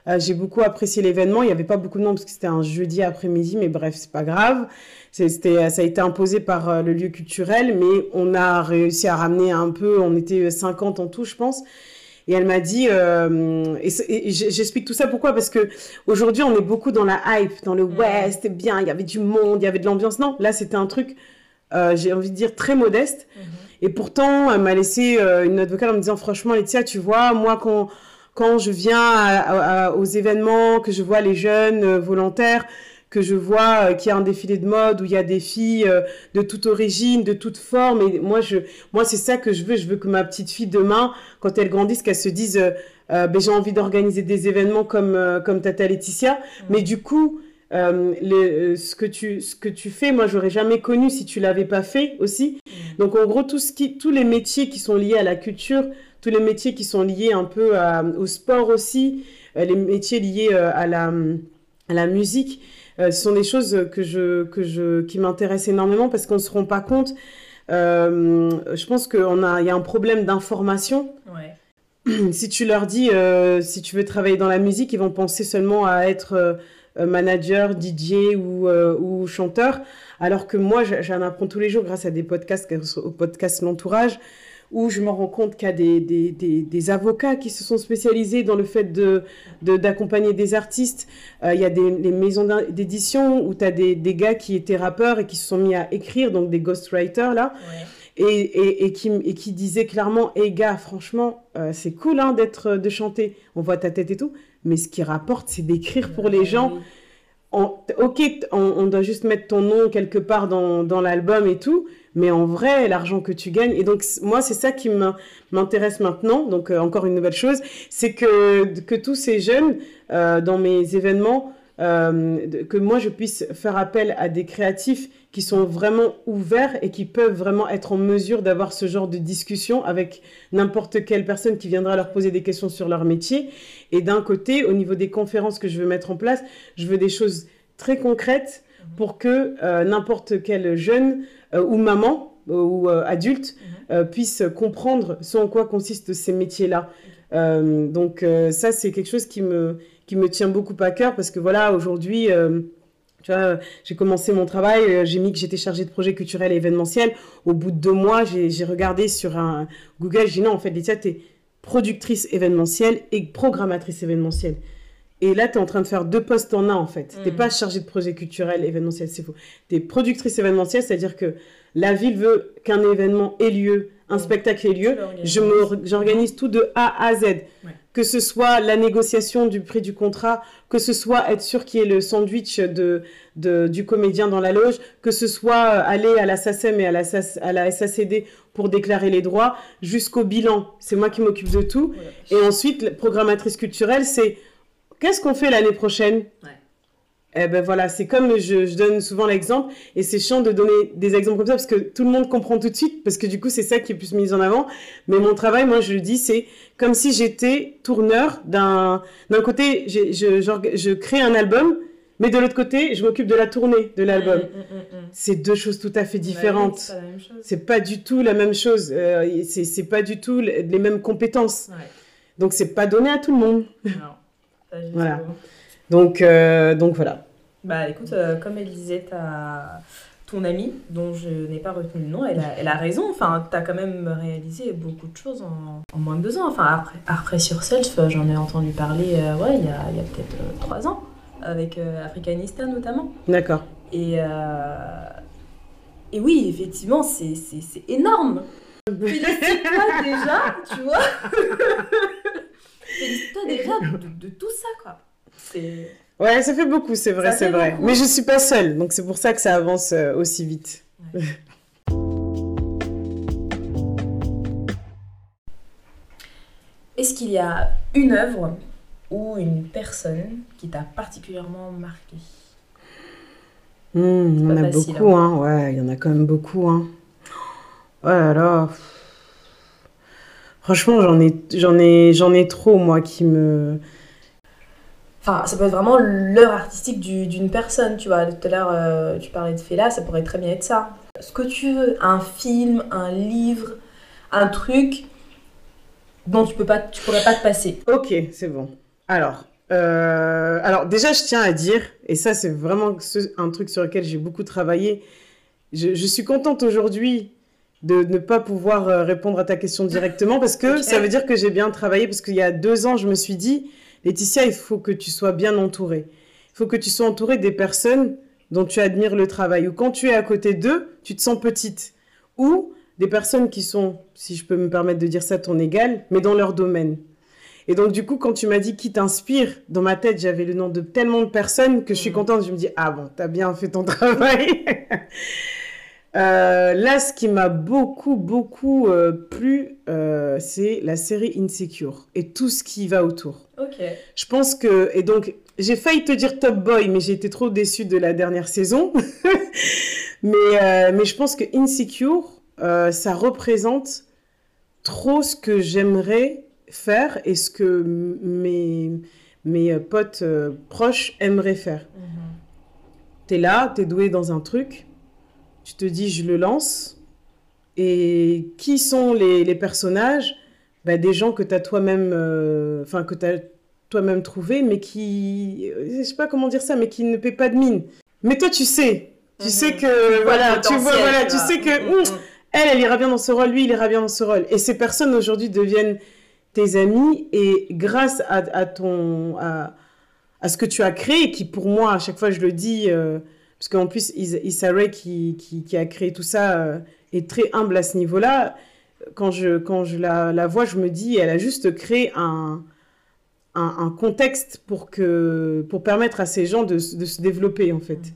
euh, j'ai beaucoup apprécié l'événement. Il n'y avait pas beaucoup de monde parce que c'était un jeudi après-midi, mais bref, c'est pas grave. C'était, ça a été imposé par le lieu culturel, mais on a réussi à ramener un peu. On était 50 en tout, je pense. Et elle m'a dit, euh, et, j'explique tout ça pourquoi? Parce que aujourd'hui, on est beaucoup dans la hype, dans le ouais, c'était bien, il y avait du monde, il y avait de l'ambiance. Non, là, c'était un truc, euh, j'ai envie de dire, très modeste. Mhm. Et pourtant, elle m'a laissé euh, une note vocale en me disant, franchement, Laetitia, tu vois, moi, quand, quand je viens aux événements, que je vois les jeunes volontaires, que je vois qu'il y a un défilé de mode où il y a des filles de toute origine, de toute forme. Et moi, je, moi, c'est ça que je veux. Je veux que ma petite fille demain, quand elle grandisse, qu'elle se dise, ben, j'ai envie d'organiser des événements comme comme Tata Laetitia. Mmh. Mais du coup, ce que tu ce que tu fais, moi, j'aurais jamais connu si tu l'avais pas fait aussi. Mmh. Donc, en gros, tout ce qui, tous les métiers qui sont liés à la culture, tous les métiers qui sont liés un peu au sport aussi, les métiers liés à la à la musique. Euh, ce sont des choses que je, que je, qui m'intéressent énormément parce qu'on ne se rend pas compte. Euh, je pense qu'il y a un problème d'information. Si tu leur dis, euh, si tu veux travailler dans la musique, ils vont penser seulement à être manager, DJ ou, ou, chanteur. Alors que moi, j'en apprends tous les jours grâce à des podcasts, au podcast L'Entourage où je me rends compte qu'il y a des, des, des, avocats qui se sont spécialisés dans le fait d'accompagner de, d'accompagner des artistes. Euh, il y a des maisons d'édition où tu as des, gars qui étaient rappeurs et qui se sont mis à écrire, donc des ghostwriters là. Et, et, et, qui, et qui disaient clairement, hé gars, franchement, euh, c'est cool hein, d'être, de chanter, on voit ta tête et tout, mais ce qui rapporte, c'est d'écrire pour les gens. ok, on, on, doit juste mettre ton nom quelque part dans, dans l'album et tout, mais en vrai, l'argent que tu gagnes. Et donc, moi, c'est ça qui m'intéresse maintenant. Donc, euh, encore une nouvelle chose, c'est que, que tous ces jeunes, euh, dans mes événements, euh, que moi, je puisse faire appel à des créatifs qui sont vraiment ouverts et qui peuvent vraiment être en mesure d'avoir ce genre de discussion avec n'importe quelle personne qui viendra leur poser des questions sur leur métier. Et d'un côté, au niveau des conférences que je veux mettre en place, je veux des choses très concrètes pour que n'importe quel jeune euh, ou maman euh, ou euh, adulte mhm. puisse comprendre ce en quoi consistent ces métiers-là. donc ça, c'est quelque chose qui me, qui me tient beaucoup à cœur parce que voilà, aujourd'hui, tu vois, j'ai commencé mon travail, j'ai mis que j'étais chargée de projet culturel et événementiel. Au bout de deux mois, j'ai regardé sur un Google, j'ai dit non, en fait, Laetitia, tu es productrice événementielle et programmatrice événementielle. Et là, tu es en train de faire deux postes en un, en fait. Tu n'es mm. pas chargé de projet culturel, événementiel, c'est faux. Tu es productrice événementielle, c'est-à-dire que la ville veut qu'un événement ait lieu, un mm. spectacle ait lieu. J'organise tout de A à Z. Que ce soit la négociation du prix du contrat, que ce soit être sûr qu'il y ait le sandwich de, de, du comédien dans la loge, que ce soit aller à la SACEM et à la, à la SACD pour déclarer les droits, jusqu'au bilan. C'est moi qui m'occupe de tout. Et ensuite, la programmatrice culturelle, c'est Qu'est-ce qu'on fait l'année prochaine? Eh ben voilà, c'est comme je, donne souvent l'exemple, et c'est chiant de donner des exemples comme ça parce que tout le monde comprend tout de suite, parce que du coup c'est ça qui est plus mis en avant. Mais mon travail, moi je le dis, c'est comme si j'étais tourneur d'un d'un côté, je, je, crée un album, mais de l'autre côté, je m'occupe de la tournée de l'album. Mm, mm, mm, c'est deux choses tout à fait différentes. c'est pas, du tout la même chose. Euh, c'est pas du tout les mêmes compétences. Donc c'est pas donné à tout le monde. Non. Voilà. Donc, euh, donc voilà. Bah écoute, euh, comme elle disait, ta, ton amie, dont je n'ai pas retenu le nom, elle a, elle a raison. Enfin, tu as quand même réalisé beaucoup de choses en, moins de deux ans. Enfin, après, après sur Self, j'en ai entendu parler euh, ouais, il y a, y a peut-être trois ans, avec Africanista notamment. D'accord. Et, et oui, effectivement, c'est énorme. Félicite-toi déjà, tu vois Félicite-toi déjà de, tout ça, quoi. Ouais, ça fait beaucoup, c'est vrai, c'est vrai. Mais je suis pas seule, donc c'est pour ça que ça avance euh, aussi vite. Est-ce qu'il y a une œuvre ou une personne qui t'a particulièrement marqué? Il y en a beaucoup, hein. hein. Ouais, il y en a quand même beaucoup, hein. Oh là là. Franchement, j'en ai, j'en ai, j'en ai trop, moi, qui me. Enfin, ça peut être vraiment l'heure artistique d'une personne, tu vois. Tout à l'heure, euh, tu parlais de Fela, ça pourrait très bien être ça. Ce que tu veux, un film, un livre, un truc dont tu peux pas, tu pourrais pas te passer. Ok, c'est bon. Alors, euh, alors déjà, je tiens à dire, et ça, c'est vraiment un truc sur lequel j'ai beaucoup travaillé. Je, je suis contente aujourd'hui de ne pas pouvoir euh, répondre à ta question directement parce que ça veut dire que j'ai bien travaillé parce qu'il y a deux ans, je me suis dit, Laetitia, il faut que tu sois bien entourée. Il faut que tu sois entourée des personnes dont tu admires le travail. Ou quand tu es à côté d'eux, tu te sens petite. Ou des personnes qui sont, si je peux me permettre de dire ça, ton égal, mais dans leur domaine. Et donc, du coup, quand tu m'as dit qui t'inspire, dans ma tête, j'avais le nom de tellement de personnes que je suis mm. contente. Je me dis, ah bon, t'as bien fait ton travail. Euh, là, ce qui m'a beaucoup, beaucoup euh, plu, euh, c'est la série Insecure et tout ce qui va autour. Ok. Je pense que, et donc, j'ai failli te dire Top Boy, mais j'ai été trop déçue de la dernière saison. mais, mais je pense que Insecure, ça représente trop ce que j'aimerais faire et ce que mes, mes potes proches aimeraient faire. Tu -hmm. T'es là, t'es doué dans un truc tu te dis, je le lance. Et qui sont les, les personnages? Bah, Des gens que tu as toi-même euh, enfin que tu toi-même trouvé, mais qui, je sais pas comment dire ça, mais qui ne paient pas de mine. Mais toi, tu sais. Tu sais mhm. que, voilà, tu vois, voilà, tu sais que, mhm. hum, elle, elle ira bien dans ce rôle, lui, il ira bien dans ce rôle. Et ces personnes aujourd'hui deviennent tes amis et grâce à, à ton, à, à, ce que tu as créé, qui pour moi, à chaque fois je le dis, euh, parce qu'en plus, Issa Rae, qui, qui, a créé tout ça, euh, est très humble à ce niveau-là. Quand je, quand je la, la, vois, je me dis, elle a juste créé un, un, contexte pour, que, pour permettre à ces gens de, de se développer, en fait.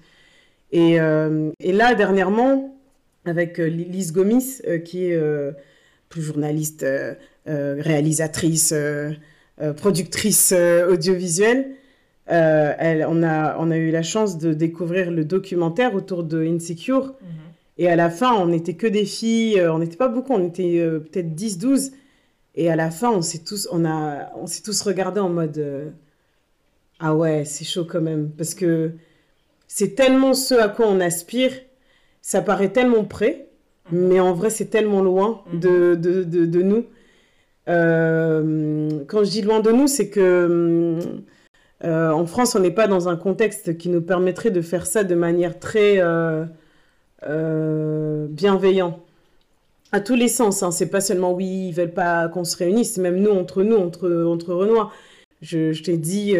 Et, euh, et là, dernièrement, avec euh, Lise Gomis, qui est plus journaliste, réalisatrice, productrice audiovisuelle, euh, elle, on, a, on a eu la chance de découvrir le documentaire autour de Insecure. Mhm. Et à la fin, on n'était que des filles, euh, on n'était pas beaucoup, on était euh, peut-être 10-12. Et à la fin, on s'est tous, on a, on s'est tous regardés en mode Ah ouais, c'est chaud quand même. Parce que c'est tellement ce à quoi on aspire, ça paraît tellement près, mhm. mais en vrai, c'est tellement loin mhm. de, de, de, de, nous. quand je dis loin de nous, c'est que hum, euh, en France, on n'est pas dans un contexte qui nous permettrait de faire ça de manière très euh, euh, bienveillant. À tous les sens, hein. c'est pas seulement oui, ils veulent pas qu'on se réunisse, même nous, entre nous, entre, entre Renoir. Je, t'ai dit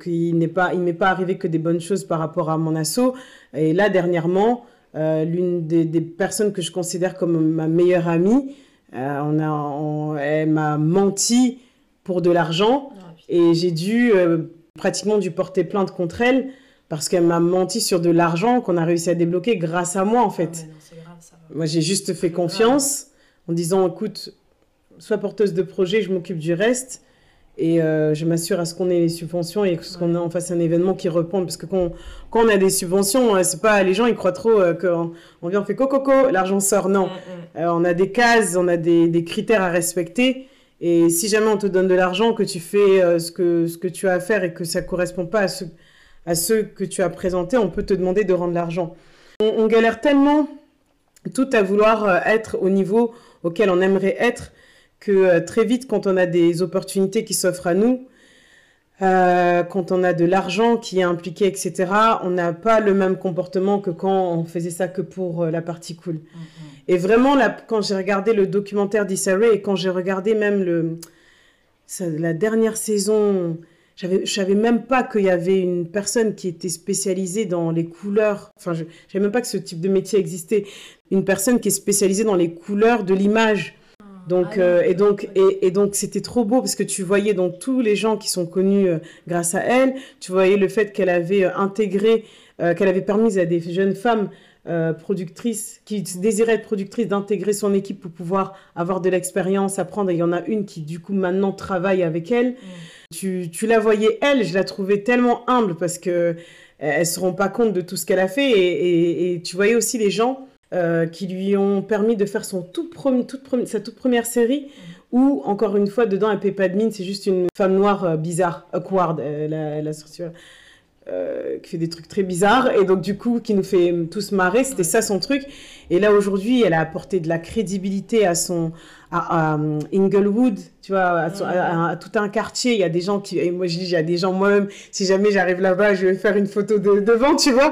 qu'il n'est pas, il m'est pas arrivé que des bonnes choses par rapport à mon assaut. Et là, dernièrement, l'une des, personnes que je considère comme ma meilleure amie, elle m'a menti pour de l'argent. Et j'ai dû euh, pratiquement dû porter plainte contre elle parce qu'elle m'a menti sur de l'argent qu'on a réussi à débloquer grâce à moi en fait. Ah grave, ça Moi j'ai juste fait confiance en disant écoute, sois porteuse de projet, je m'occupe du reste et euh, je m'assure à ce qu'on ait les subventions et qu'on en fasse un événement qui réponde parce que quand, quand on a des subventions c'est pas les gens ils croient trop euh, qu'on on vient on fait coco l'argent sort. Non. Mm, mm. on a des cases on a des, des critères à respecter et si jamais on te donne de l'argent, que tu fais euh, ce, que, ce que tu as à faire et que ça ne correspond pas à, ce, à ceux que tu as présentés, on peut te demander de rendre l'argent. On, galère tellement tout à vouloir euh, être au niveau auquel on aimerait être que euh, très vite, quand on a des opportunités qui s'offrent à nous, quand on a de l'argent qui est impliqué, etc., on n'a pas le même comportement que quand on faisait ça que pour la partie cool. Mm-hmm. Et vraiment, là, quand j'ai regardé le documentaire d'Issa Rae et quand j'ai regardé même le, la dernière saison, je savais même pas qu'il y avait une personne qui était spécialisée dans les couleurs. Enfin, je savais même pas que ce type de métier existait. Une personne qui est spécialisée dans les couleurs de l'image. Donc, ah euh, et donc, et, et donc, c'était trop beau parce que tu voyais donc tous les gens qui sont connus euh, grâce à elle. Tu voyais le fait qu'elle avait euh, intégré, qu'elle avait permis à des jeunes femmes euh, productrice, qui désirait être productrice, d'intégrer son équipe pour pouvoir avoir de l'expérience, apprendre. Et il y en a une qui, du coup, maintenant travaille avec elle. Mm. Tu, tu, la voyais, elle, je la trouvais tellement humble parce que euh, elles se rendent pas compte de tout ce qu'elle a fait. Et, et, tu voyais aussi les gens euh, qui lui ont permis de faire son tout premier, toute sa toute première série. Mm. Où, encore une fois, dedans, elle paie pas de mine, c'est juste une femme noire bizarre, awkward, la, la sorcière. Euh, qui fait des trucs très bizarres et donc du coup qui nous fait tous marrer. C'était ça son truc. Et là aujourd'hui, elle a apporté de la crédibilité à son à, Inglewood, tu vois, à, tout un quartier. Il y a des gens qui, et moi je dis, il y a des gens moi-même. Si jamais j'arrive là-bas, je vais faire une photo de, devant, tu vois.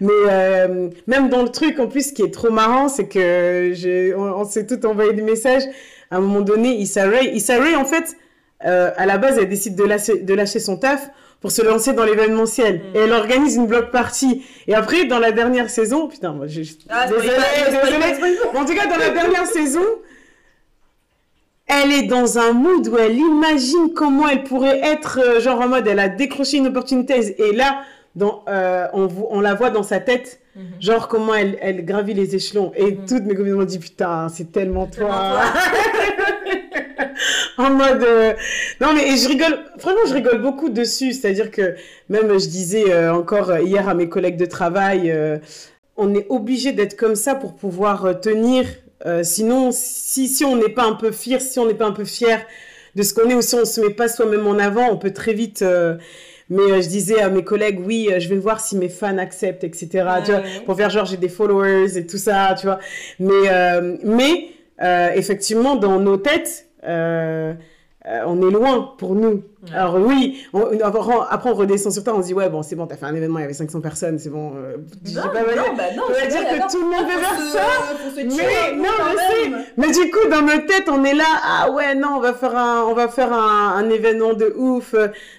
Mais euh, même dans le truc, en plus, ce qui est trop marrant, c'est que je, on, s'est tout envoyé des messages. À un moment donné, Issa Rae, Issa Rae en fait, euh, à la base, elle décide de lâcher, de lâcher son taf pour se lancer dans l'événementiel. Mm. Et elle organise une block party. Et après, dans la dernière saison, putain, moi, je... Ah, désolée, désolée. en tout cas, dans la dernière saison, elle est dans un mood où elle imagine comment elle pourrait être, euh, genre en mode, elle a décroché une opportunité. Et là, dans, euh, on, on, la voit dans sa tête, mm-hmm. genre comment elle, elle, gravit les échelons. Et mm-hmm. toutes mes copines m'ont dit, putain, c'est tellement toi. en mode euh, non mais je rigole vraiment je rigole beaucoup dessus c'est-à-dire que même je disais euh, encore hier à mes collègues de travail euh, on est obligé d'être comme ça pour pouvoir tenir sinon si si on n'est pas un peu fier si on n'est pas un peu fier de ce qu'on est ou si on se met pas soi-même en avant on peut très vite mais je disais à mes collègues, oui, je vais voir si mes fans acceptent, etc. tu vois, pour faire genre j'ai des followers et tout ça, tu vois. Mais, mais effectivement, dans nos têtes, euh, euh, on est loin pour nous. Alors oui, après on redescend sur terre, on se dit ouais bon c'est bon, t'as fait un événement, il y avait 500 personnes, c'est bon. Euh, non, pas, non, bah non, on va dire que tout le monde veut faire ça. mais non, je sais. Mais du coup dans notre tête on est là, ah ouais non, on va faire un, on va faire un, événement de ouf,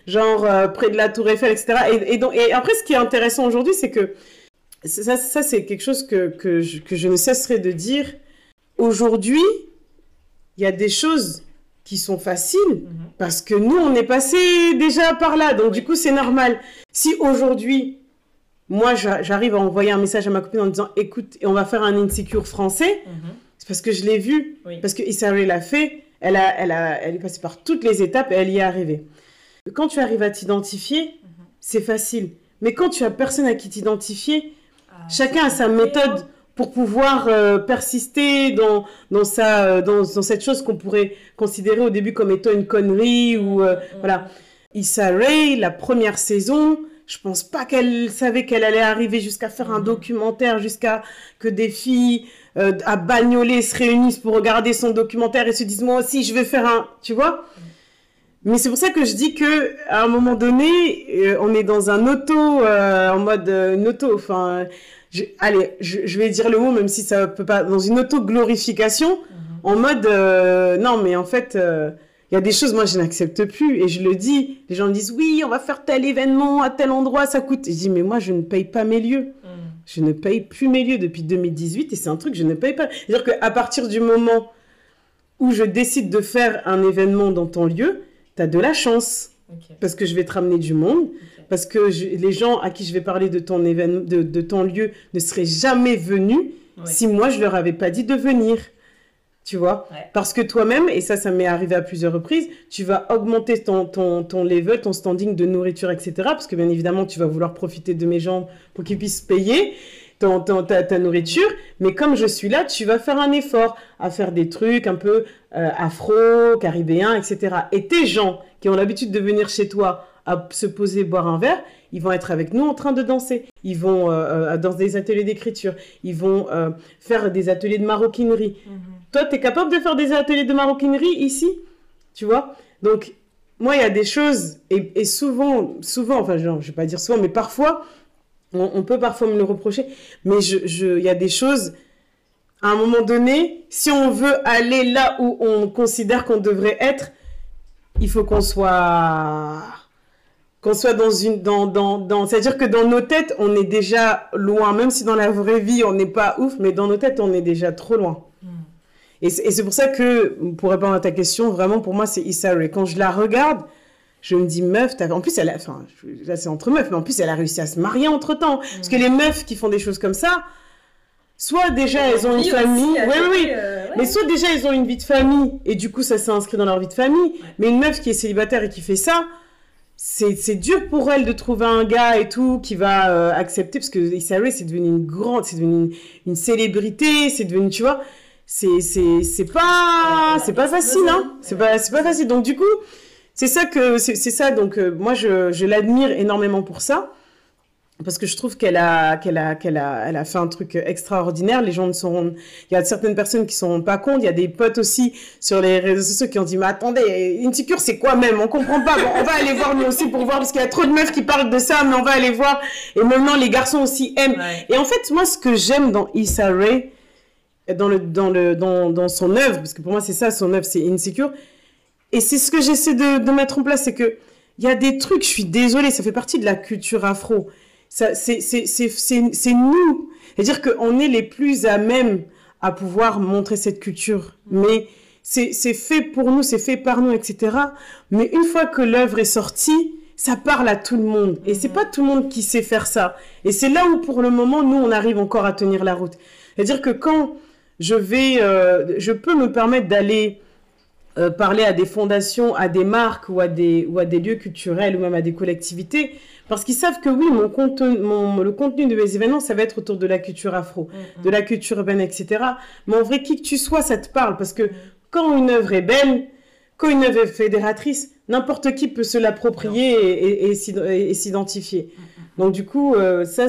genre près de la Tour Eiffel, etc. Et, donc et après ce qui est intéressant aujourd'hui, c'est que ça, ça c'est quelque chose que que je, que je ne cesserai de dire. Aujourd'hui, il y a des choses qui sont faciles mhm. parce que nous, on est passé déjà par là. Donc, du coup, c'est normal. Si aujourd'hui, moi, j'arrive à envoyer un message à ma copine en disant écoute, on va faire un insecure français, mhm. c'est parce que je l'ai vu, parce que Issa l'a fait, elle, a, elle, a, elle est passée par toutes les étapes et elle y est arrivée. Quand tu arrives à t'identifier, mhm. c'est facile. Mais quand tu as personne à qui t'identifier, ah, chacun a sa méthode pour pouvoir euh, persister dans, dans, sa, euh, dans, dans cette chose qu'on pourrait considérer au début comme étant une connerie ou euh, voilà. Issa Rae, la première saison, je pense pas qu'elle savait qu'elle allait arriver jusqu'à faire un mm-hmm. documentaire, jusqu'à que des filles à Bagnolet se réunissent pour regarder son documentaire et se disent moi aussi je vais faire un, tu vois. Mm. Mais c'est pour ça que je dis que à un moment donné, on est dans un auto, en mode une auto, enfin, allez, je, vais dire le mot, même si ça peut pas, dans une auto-glorification, mhm. en mode, euh, non, mais en fait, euh, il y a des choses, moi, je n'accepte plus, et je le dis. Les gens me disent, oui, on va faire tel événement à tel endroit, ça coûte. je dis, mais moi, je ne paye pas mes lieux. Mhm. Je ne paye plus mes lieux depuis 2018, et c'est un truc que je ne paye pas. C'est-à-dire qu'à partir du moment où je décide de faire un événement dans ton lieu, tu as de la chance. Parce que je vais te ramener du monde parce que les gens à qui je vais parler de ton, événement, de, ton lieu ne seraient jamais venus si moi je leur avais pas dit de venir. Tu vois? Parce que toi-même, et ça, ça m'est arrivé à plusieurs reprises, tu vas augmenter ton, ton, ton level, ton standing de nourriture, etc. Parce que bien évidemment, tu vas vouloir profiter de mes gens pour qu'ils puissent payer. Ton, ta, ta, nourriture, mais comme je suis là, tu vas faire un effort à faire des trucs un peu euh, afro, caribéens, etc. Et tes gens qui ont l'habitude de venir chez toi à se poser, boire un verre, ils vont être avec nous en train de danser. Ils vont euh, euh, dans des ateliers d'écriture. Ils vont euh, faire des ateliers de maroquinerie. Mhm. Toi, tu es capable de faire des ateliers de maroquinerie ici? Tu vois? Donc, moi, il y a des choses, et, souvent, souvent, enfin, je ne vais pas dire souvent, mais parfois, on, peut parfois me le reprocher, mais il je, y a des choses, à un moment donné, si on veut aller là où on considère qu'on devrait être, il faut qu'on soit qu'on soit dans une dans dans, dans c'est à dire que dans nos têtes on est déjà loin. Même si dans la vraie vie on n'est pas ouf mais dans nos têtes on est déjà trop loin. Hmm. et c'est pour ça que pour répondre à ta question vraiment pour moi c'est Issa Rae. Quand je la regarde je me dis meuf en plus elle a enfin là c'est entre meufs mais en plus elle a réussi à se marier entre temps parce que les meufs qui font des choses comme ça soit déjà elles ont une famille, oui, oui, euh, mais soit déjà elles ont une vie de famille et du coup ça s'est inscrit dans leur vie de famille. Mais une meuf qui est célibataire et qui fait ça, c'est dur pour elle de trouver un gars et tout qui va euh, accepter parce que Issa Rae c'est devenu une grande c'est devenu une, célébrité c'est devenu tu vois. C'est c'est c'est pas c'est pas facile hein. c'est pas c'est pas facile. Donc du coup c'est ça que c'est ça. Donc euh, moi je, je l'admire énormément pour ça parce que je trouve qu'elle a, qu'elle a, qu'elle a, elle a fait un truc extraordinaire. Les gens ne sont, il y a certaines personnes qui ne sont pas compte. Il y a des potes aussi sur les réseaux sociaux qui ont dit, mais attendez, Insecure, c'est quoi même? On comprend pas. on va aller voir nous aussi pour voir parce qu'il y a trop de meufs qui parlent de ça, mais on va aller voir. Et maintenant, les garçons aussi aiment. Et en fait, moi, ce que j'aime dans Issa Rae, dans le, dans le, dans, dans son œuvre, parce que pour moi, c'est ça, son œuvre, c'est Insecure. Et c'est ce que j'essaie de, de mettre en place, c'est que, il y a des trucs, je suis désolée, ça fait partie de la culture afro c'est nous. C'est-à-dire qu'on est les plus à même à pouvoir montrer cette culture. Mais c'est fait pour nous, c'est fait par nous, etc. Mais une fois que l'œuvre est sortie, ça parle à tout le monde. Et c'est pas tout le monde qui sait faire ça. Et c'est là où, pour le moment, nous, on arrive encore à tenir la route. C'est-à-dire que quand je vais, euh, je peux me permettre d'aller euh, parler à des fondations, à des marques ou à des, ou à des lieux culturels ou même à des collectivités, parce qu'ils savent que oui, mon contenu, mon, le contenu de mes événements, ça va être autour de la culture afro, mm, mm. de la culture urbaine, etc. Mais en vrai, qui que tu sois, ça te parle. Parce que mm. quand une œuvre est belle, quand une œuvre est fédératrice, n'importe qui peut se l'approprier et, et, s'identifier. Donc du coup, euh, ça,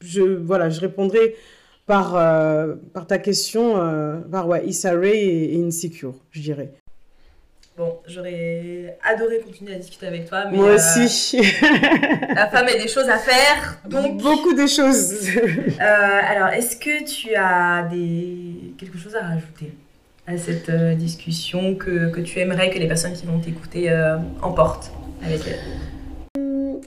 je, voilà, je répondrai par, euh, par ta question, euh, par ouais, Issa Rae et, et Insecure, je dirais. Bon, j'aurais adoré continuer à discuter avec toi. Mais Moi aussi. la femme a des choses à faire. Donc... Beaucoup de choses. euh, alors, est-ce que tu as des... quelque chose à rajouter à cette euh, discussion que, que, tu aimerais que les personnes qui vont t'écouter euh, emportent avec elles?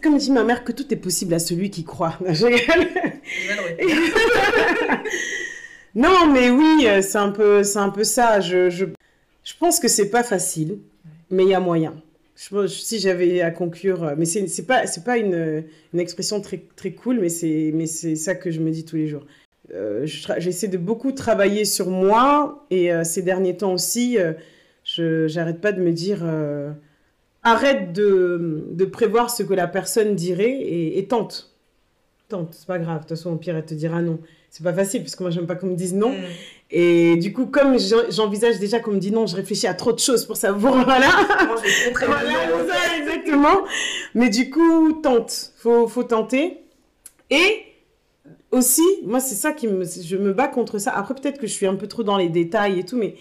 Comme dit ma mère, que tout est possible à celui qui croit. Je non, mais oui, c'est un peu, c'est un peu ça. je, je je pense que c'est pas facile, mais il y a moyen. Je, si j'avais à conclure, euh, mais c'est n'est pas c'est pas une, une, expression très très cool, mais c'est mais c'est ça que je me dis tous les jours. Euh, J'essaie de beaucoup travailler sur moi et euh, ces derniers temps aussi, euh, je j'arrête pas de me dire euh, arrête de, de, prévoir ce que la personne dirait et, et tente, tente, c'est pas grave. De toute façon, au pire, elle te dira non. C'est pas facile parce que moi, j'aime pas qu'on me dise non. Mm. Et du coup, comme j'envisage déjà qu'on me dit non, je réfléchis à trop de choses pour savoir. Voilà. voilà ça, exactement. Mais du coup, tente. Faut, faut tenter. Et aussi, moi, c'est ça qui me. Je me bats contre ça. Après, peut-être que je suis un peu trop dans les détails et tout, mais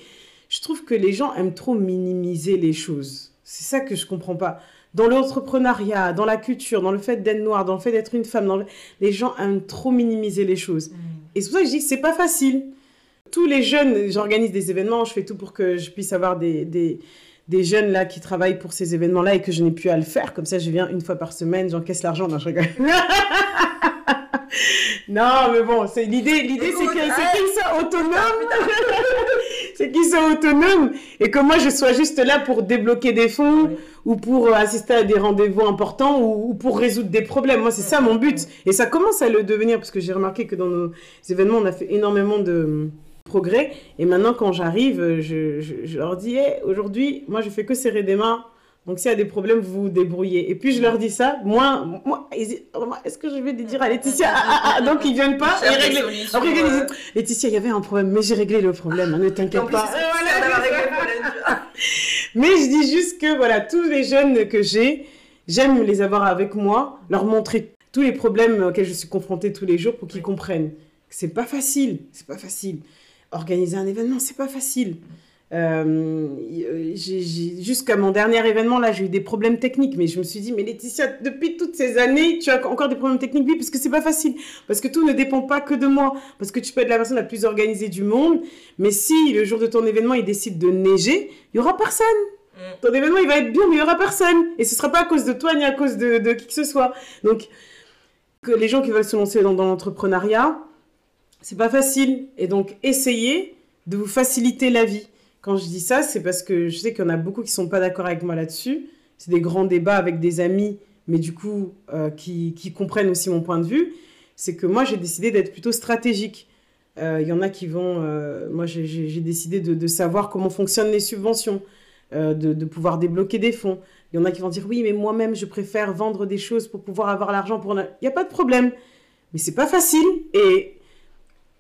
je trouve que les gens aiment trop minimiser les choses. C'est ça que je comprends pas. Dans l'entrepreneuriat, dans la culture, dans le fait d'être noir, dans le fait d'être une femme, dans les gens aiment trop minimiser les choses. Mm. Et c'est pour ça que je dis que c'est pas facile tous les jeunes, j'organise des événements, je fais tout pour que je puisse avoir des, des, des jeunes là qui travaillent pour ces événements-là et que je n'ai plus à le faire. Comme ça, je viens une fois par semaine, j'encaisse l'argent. Non, je rigole. non, mais bon, c'est l'idée. L'idée, c'est qu'ils soient autonomes. c'est qu'ils soient autonomes et que moi, je sois juste là pour débloquer des fonds ou pour assister à des rendez-vous importants ou, ou pour résoudre des problèmes. Moi, c'est ça mon but. Et ça commence à le devenir parce que j'ai remarqué que dans nos événements, on a fait énormément de progrès. Et maintenant, quand j'arrive, je, je, leur dis, aujourd'hui, moi, je fais que serrer des mains. Donc, s'il y a des problèmes, vous vous débrouillez. Et puis, je leur dis ça. Moi, moi est-ce que je vais dire à Laetitia? Ah, ah, ah, Donc, ils viennent pas? Et régler. Après, ils disent, Laetitia, il y avait un problème, mais j'ai réglé le problème. Ne t'inquiète pas. mais je dis juste que, voilà, tous les jeunes que j'ai, j'aime les avoir avec moi, leur montrer tous les problèmes auxquels je suis confrontée tous les jours pour qu'ils comprennent. C'est pas facile. C'est pas facile organiser un événement, c'est pas facile. Euh, jusqu'à mon dernier événement, là, j'ai eu des problèmes techniques, mais je me suis dit, mais Laetitia, depuis toutes ces années, tu as encore des problèmes techniques, oui, parce que c'est pas facile, parce que tout ne dépend pas que de moi, parce que tu peux être la personne la plus organisée du monde, mais si le jour de ton événement, il décide de neiger, il y aura personne. Mm. Ton événement, il va être bien, mais il y aura personne. Et ce sera pas à cause de toi, ni à cause de, de qui que ce soit. Donc, que les gens qui veulent se lancer dans, dans l'entrepreneuriat, c'est pas facile. Et donc, essayez de vous faciliter la vie. Quand je dis ça, c'est parce que je sais qu'il y en a beaucoup qui sont pas d'accord avec moi là-dessus. C'est des grands débats avec des amis, mais du coup, euh, qui, comprennent aussi mon point de vue. C'est que moi, j'ai décidé d'être plutôt stratégique. Il euh, y en a qui vont... Euh, moi, j'ai décidé de, savoir comment fonctionnent les subventions, de, pouvoir débloquer des fonds. Il y en a qui vont dire, oui, mais moi-même, je préfère vendre des choses pour pouvoir avoir l'argent. Il n'y a pas de problème. Mais c'est pas facile. Et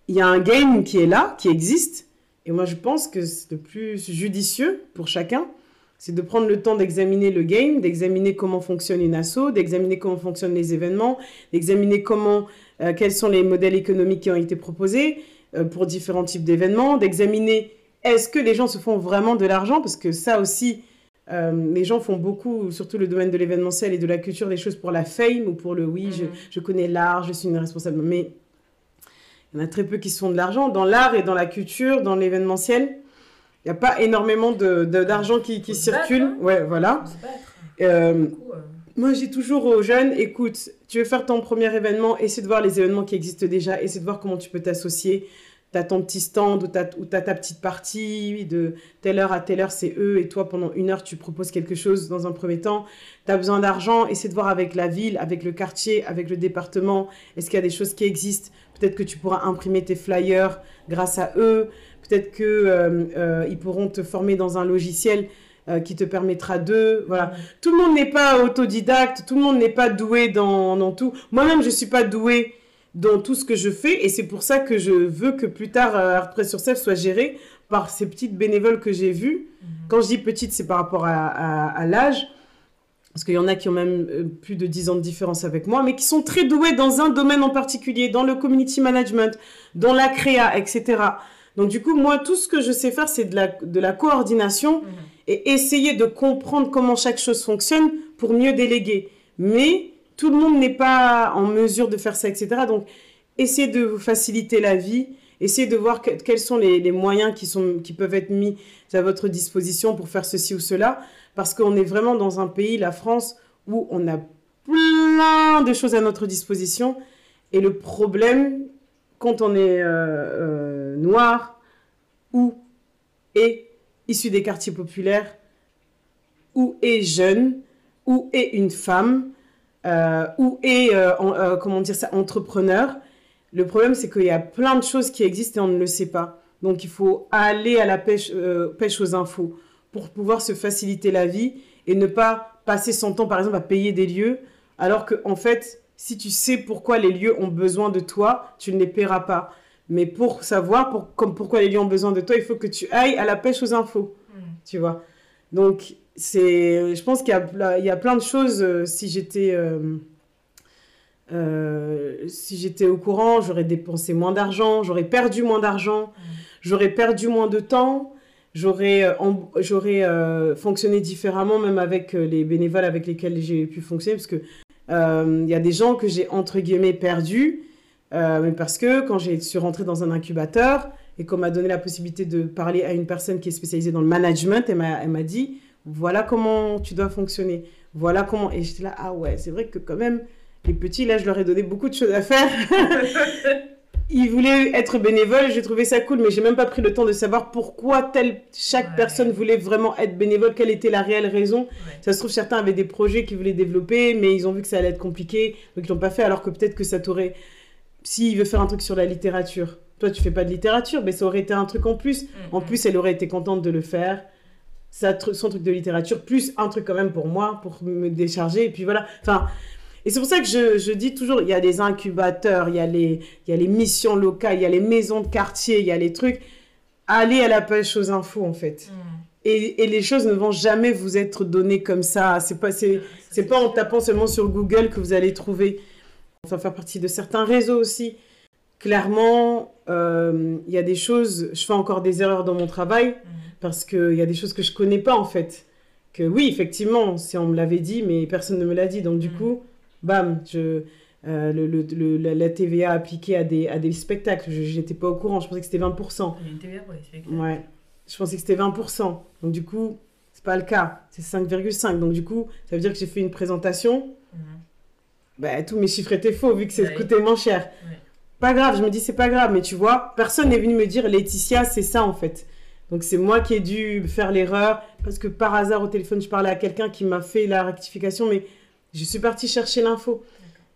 il y a un game qui est là, qui existe. Et moi, je pense que c'est le plus judicieux pour chacun, C'est de prendre le temps d'examiner le game, d'examiner comment fonctionne une asso, d'examiner comment fonctionnent les événements, d'examiner comment, euh, quels sont les modèles économiques qui ont été proposés euh, pour différents types d'événements, d'examiner est-ce que les gens se font vraiment de l'argent, parce que ça aussi, euh, les gens font beaucoup, surtout le domaine de l'événementiel et de la culture, des choses pour la fame ou pour le oui, je, mhm. je, connais l'art, je suis une responsable. Mais il y en a très peu qui se font de l'argent. Dans l'art et dans la culture, dans l'événementiel, il n'y a pas énormément d'argent de, qui, qui circule. Hein. Ouais, voilà. Euh, euh, moi, j'ai toujours aux jeunes, écoute, tu veux faire ton premier événement, essaie de voir les événements qui existent déjà, essaie de voir comment tu peux t'associer. Tu as ton petit stand ou tu as, ta petite partie, de telle heure à telle heure, c'est eux, et toi, pendant une heure, tu proposes quelque chose dans un premier temps. Tu as besoin d'argent, essaie de voir avec la ville, avec le quartier, avec le département, est-ce qu'il y a des choses qui existent? Peut-être que tu pourras imprimer tes flyers grâce à eux. Peut-être qu'ils euh, euh, pourront te former dans un logiciel euh, qui te permettra de... Voilà. Tout le monde n'est pas autodidacte, tout le monde n'est pas doué dans, dans tout. Moi-même, je ne suis pas douée dans tout ce que je fais et c'est pour ça que je veux que plus tard ArtPress sur Self soit géré par ces petites bénévoles que j'ai vues. Mhm. Quand je dis petites, c'est par rapport à, à, l'âge. Parce qu'il y en a qui ont même plus de 10 ans de différence avec moi, mais qui sont très doués dans un domaine en particulier, dans le community management, dans la créa, etc. Donc du coup, moi, tout ce que je sais faire, c'est de la, de la coordination mhm. et essayer de comprendre comment chaque chose fonctionne pour mieux déléguer. Mais tout le monde n'est pas en mesure de faire ça, etc. Donc, essayez de vous faciliter la vie, essayez de voir quels sont les, les, moyens qui, sont, qui peuvent être mis à votre disposition pour faire ceci ou cela, parce qu'on est vraiment dans un pays, la France, où on a plein de choses à notre disposition. Et le problème, quand on est euh, euh, noir ou est issu des quartiers populaires ou est jeune ou est une femme euh, ou est comment dire ça entrepreneur le problème c'est qu'il y a plein de choses qui existent et on ne le sait pas donc il faut aller à la pêche pêche aux infos pour pouvoir se faciliter la vie et ne pas passer son temps par exemple à payer des lieux alors que en fait si tu sais pourquoi les lieux ont besoin de toi, tu ne les paieras pas. Mais pour savoir pour, comme pourquoi les lieux ont besoin de toi, il faut que tu ailles à la pêche aux infos. Hmm. Tu vois Donc, c'est, je pense qu'il y a, il y a plein de choses. Euh, si j'étais. Euh, euh, si j'étais au courant, j'aurais dépensé moins d'argent, j'aurais perdu moins d'argent, hmm. J'aurais perdu moins de temps, j'aurais j'aurais fonctionné différemment même avec les bénévoles avec lesquels j'ai pu fonctionner parce que il euh, y a des gens que j'ai entre guillemets perdus, euh, parce que quand j'ai suis rentrée dans un incubateur et qu'on m'a donné la possibilité de parler à une personne qui est spécialisée dans le management, elle m'a dit voilà comment tu dois fonctionner, voilà comment. Et j'étais là ah ouais, c'est vrai que quand même les petits là, je leur ai donné beaucoup de choses à faire. il voulait être bénévole, j'ai trouvé ça cool, mais j'ai même pas pris le temps de savoir pourquoi telle, chaque personne voulait vraiment être bénévole, quelle était la réelle raison. Ça se trouve, certains avaient des projets qu'ils voulaient développer, mais ils ont vu que ça allait être compliqué, donc ils l'ont pas fait, alors que peut-être que ça t'aurait... S'il veut faire un truc sur la littérature, toi tu fais pas de littérature, mais ça aurait été un truc en plus. Mm, en mm. plus, elle aurait été contente de le faire. Ça, son truc de littérature, plus un truc quand même pour moi, pour me décharger, et puis voilà. Enfin, et c'est pour ça que je, je, dis toujours, il y a des incubateurs, il y a, les, il y a les missions locales, il y a les maisons de quartier, il y a les trucs. Allez à la pêche aux infos, en fait. Mm. Et, et, les choses ne vont jamais vous être données comme ça. C'est pas, c'est, c'est pas en tapant seulement sur Google que vous allez trouver. Ça faire partie de certains réseaux aussi. Clairement, euh, il y a des choses, je fais encore des erreurs dans mon travail mm. parce qu'il y a des choses que je connais pas, en fait. Que oui, effectivement, si on me l'avait dit, mais personne ne me l'a dit. Donc, du mm. coup, bam, je, euh, le, le, la TVA appliquée à des, à des spectacles. Je n'étais pas au courant, je pensais que c'était 20%. Il y a une TVA pour les spectacles. Ouais, je pensais que c'était 20%. Donc du coup, c'est pas le cas, c'est 5,5. Donc du coup, ça veut dire que j'ai fait une présentation. Mhm. Bah, tous mes chiffres étaient faux vu que ça coûtait moins cher. Pas grave, je me dis c'est pas grave, mais tu vois, personne n'est venu me dire Laetitia, c'est ça en fait. Donc c'est moi qui ai dû faire l'erreur parce que par hasard au téléphone je parlais à quelqu'un qui m'a fait la rectification, mais je suis partie chercher l'info.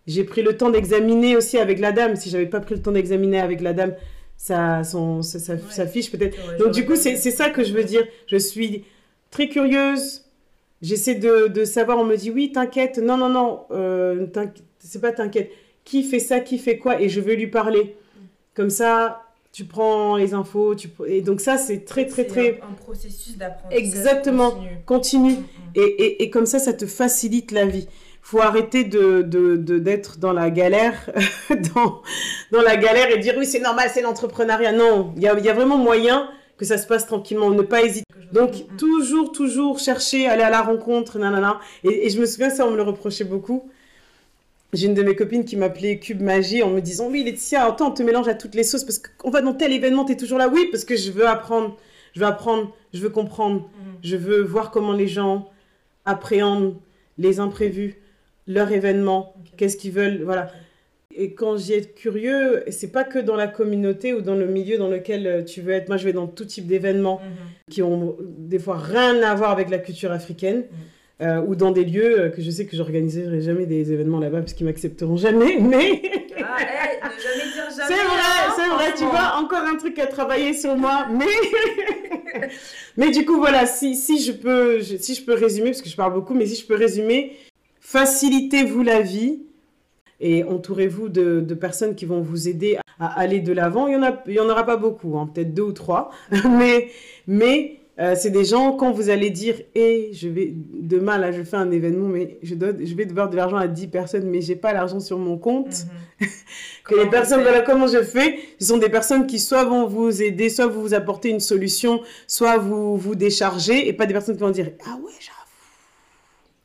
J'ai pris le temps d'examiner aussi avec la dame. Si j'avais pas pris le temps d'examiner avec la dame, ça, son, ça, fiche peut-être. Donc du coup, c'est ça que je veux dire. Je suis très curieuse. J'essaie de, de, savoir. On me dit oui, t'inquiète. Non, non, non. Euh, c'est pas t'inquiète. Qui fait ça Qui fait quoi? Et je veux lui parler. Comme ça, tu prends les infos, tu... et donc ça, c'est très, très, très... Un, un processus d'apprentissage Exactement, continue. Mm, mm. Et, et, et, comme ça, ça te facilite la vie. faut arrêter de, de, de, d'être dans la galère, dans, dans la galère et dire oui, c'est normal, c'est l'entrepreneuriat. Non, il y a, y a vraiment moyen que ça se passe tranquillement, ne pas hésiter. Donc, mm, toujours, toujours chercher, aller à la rencontre, nanana. Et, et je me souviens, ça, on me le reprochait beaucoup. J'ai une de mes copines qui m'appelait Cube Magie en me disant Oui, Laetitia, attends, on te mélange à toutes les sauces parce qu'on va dans tel événement, tu es toujours là. Oui, parce que je veux apprendre, je veux apprendre, je veux comprendre, mm. je veux voir comment les gens appréhendent les imprévus, leur événement, okay. qu'est-ce qu'ils veulent. Voilà. Et quand j'y est curieux, c'est pas que dans la communauté ou dans le milieu dans lequel tu veux être. Moi, je vais dans tout type d'événements mm -hmm. qui ont des fois rien à voir avec la culture africaine. Mm euh, ou dans des lieux euh, que je sais que j'organiserai jamais des événements là-bas parce qu'ils m'accepteront jamais, mais... ah, hey, ne jamais dire jamais. C'est vrai, hein, c'est vrai, tu vois, encore un truc à travailler sur moi, mais... mais du coup, voilà, si, si, je peux, je, si je peux résumer, parce que je parle beaucoup, mais si je peux résumer, facilitez-vous la vie et entourez-vous de, de, personnes qui vont vous aider à aller de l'avant. Il n'y en, en, aura pas beaucoup, hein, peut-être deux ou trois, mais... mais euh, c'est des gens, quand vous allez dire, et je vais, demain, là, je fais un événement, mais je, dois, je vais devoir de l'argent à 10 personnes, mais j'ai pas l'argent sur mon compte. Mm -hmm. que les personnes, voilà comment je fais? Ce sont des personnes qui soit vont vous aider, soit vous, vous apporter une solution, soit vous vous décharger, et pas des personnes qui vont dire, ah ouais, j'avoue.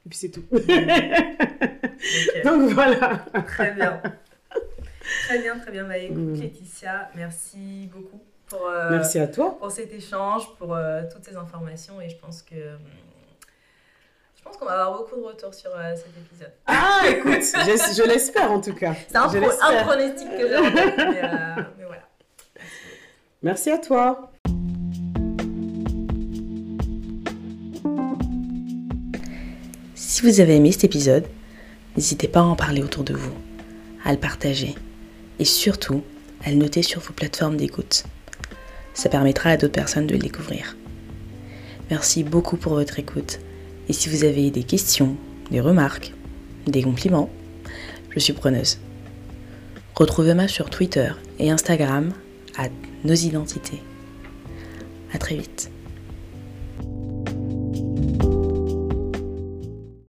Et puis c'est tout. okay. Donc voilà. Très bien. Très bien, très bien. Bah, écoute, mm. Laetitia, merci beaucoup. Pour, euh, Merci à toi. Pour cet échange, pour euh, toutes ces informations. Et je pense que. Je pense qu'on va avoir beaucoup de retours sur euh, cet épisode. Ah, écoute, je, je l'espère en tout cas. C'est un, pro un, pronostic que j'ai en tête, mais, mais, voilà. Merci à toi. Si vous avez aimé cet épisode, n'hésitez pas à en parler autour de vous, à le partager et surtout à le noter sur vos plateformes d'écoute. Ça permettra à d'autres personnes de le découvrir. Merci beaucoup pour votre écoute. Et si vous avez des questions, des remarques, des compliments, je suis preneuse. Retrouvez-moi sur Twitter et Instagram à nos identités. À très vite.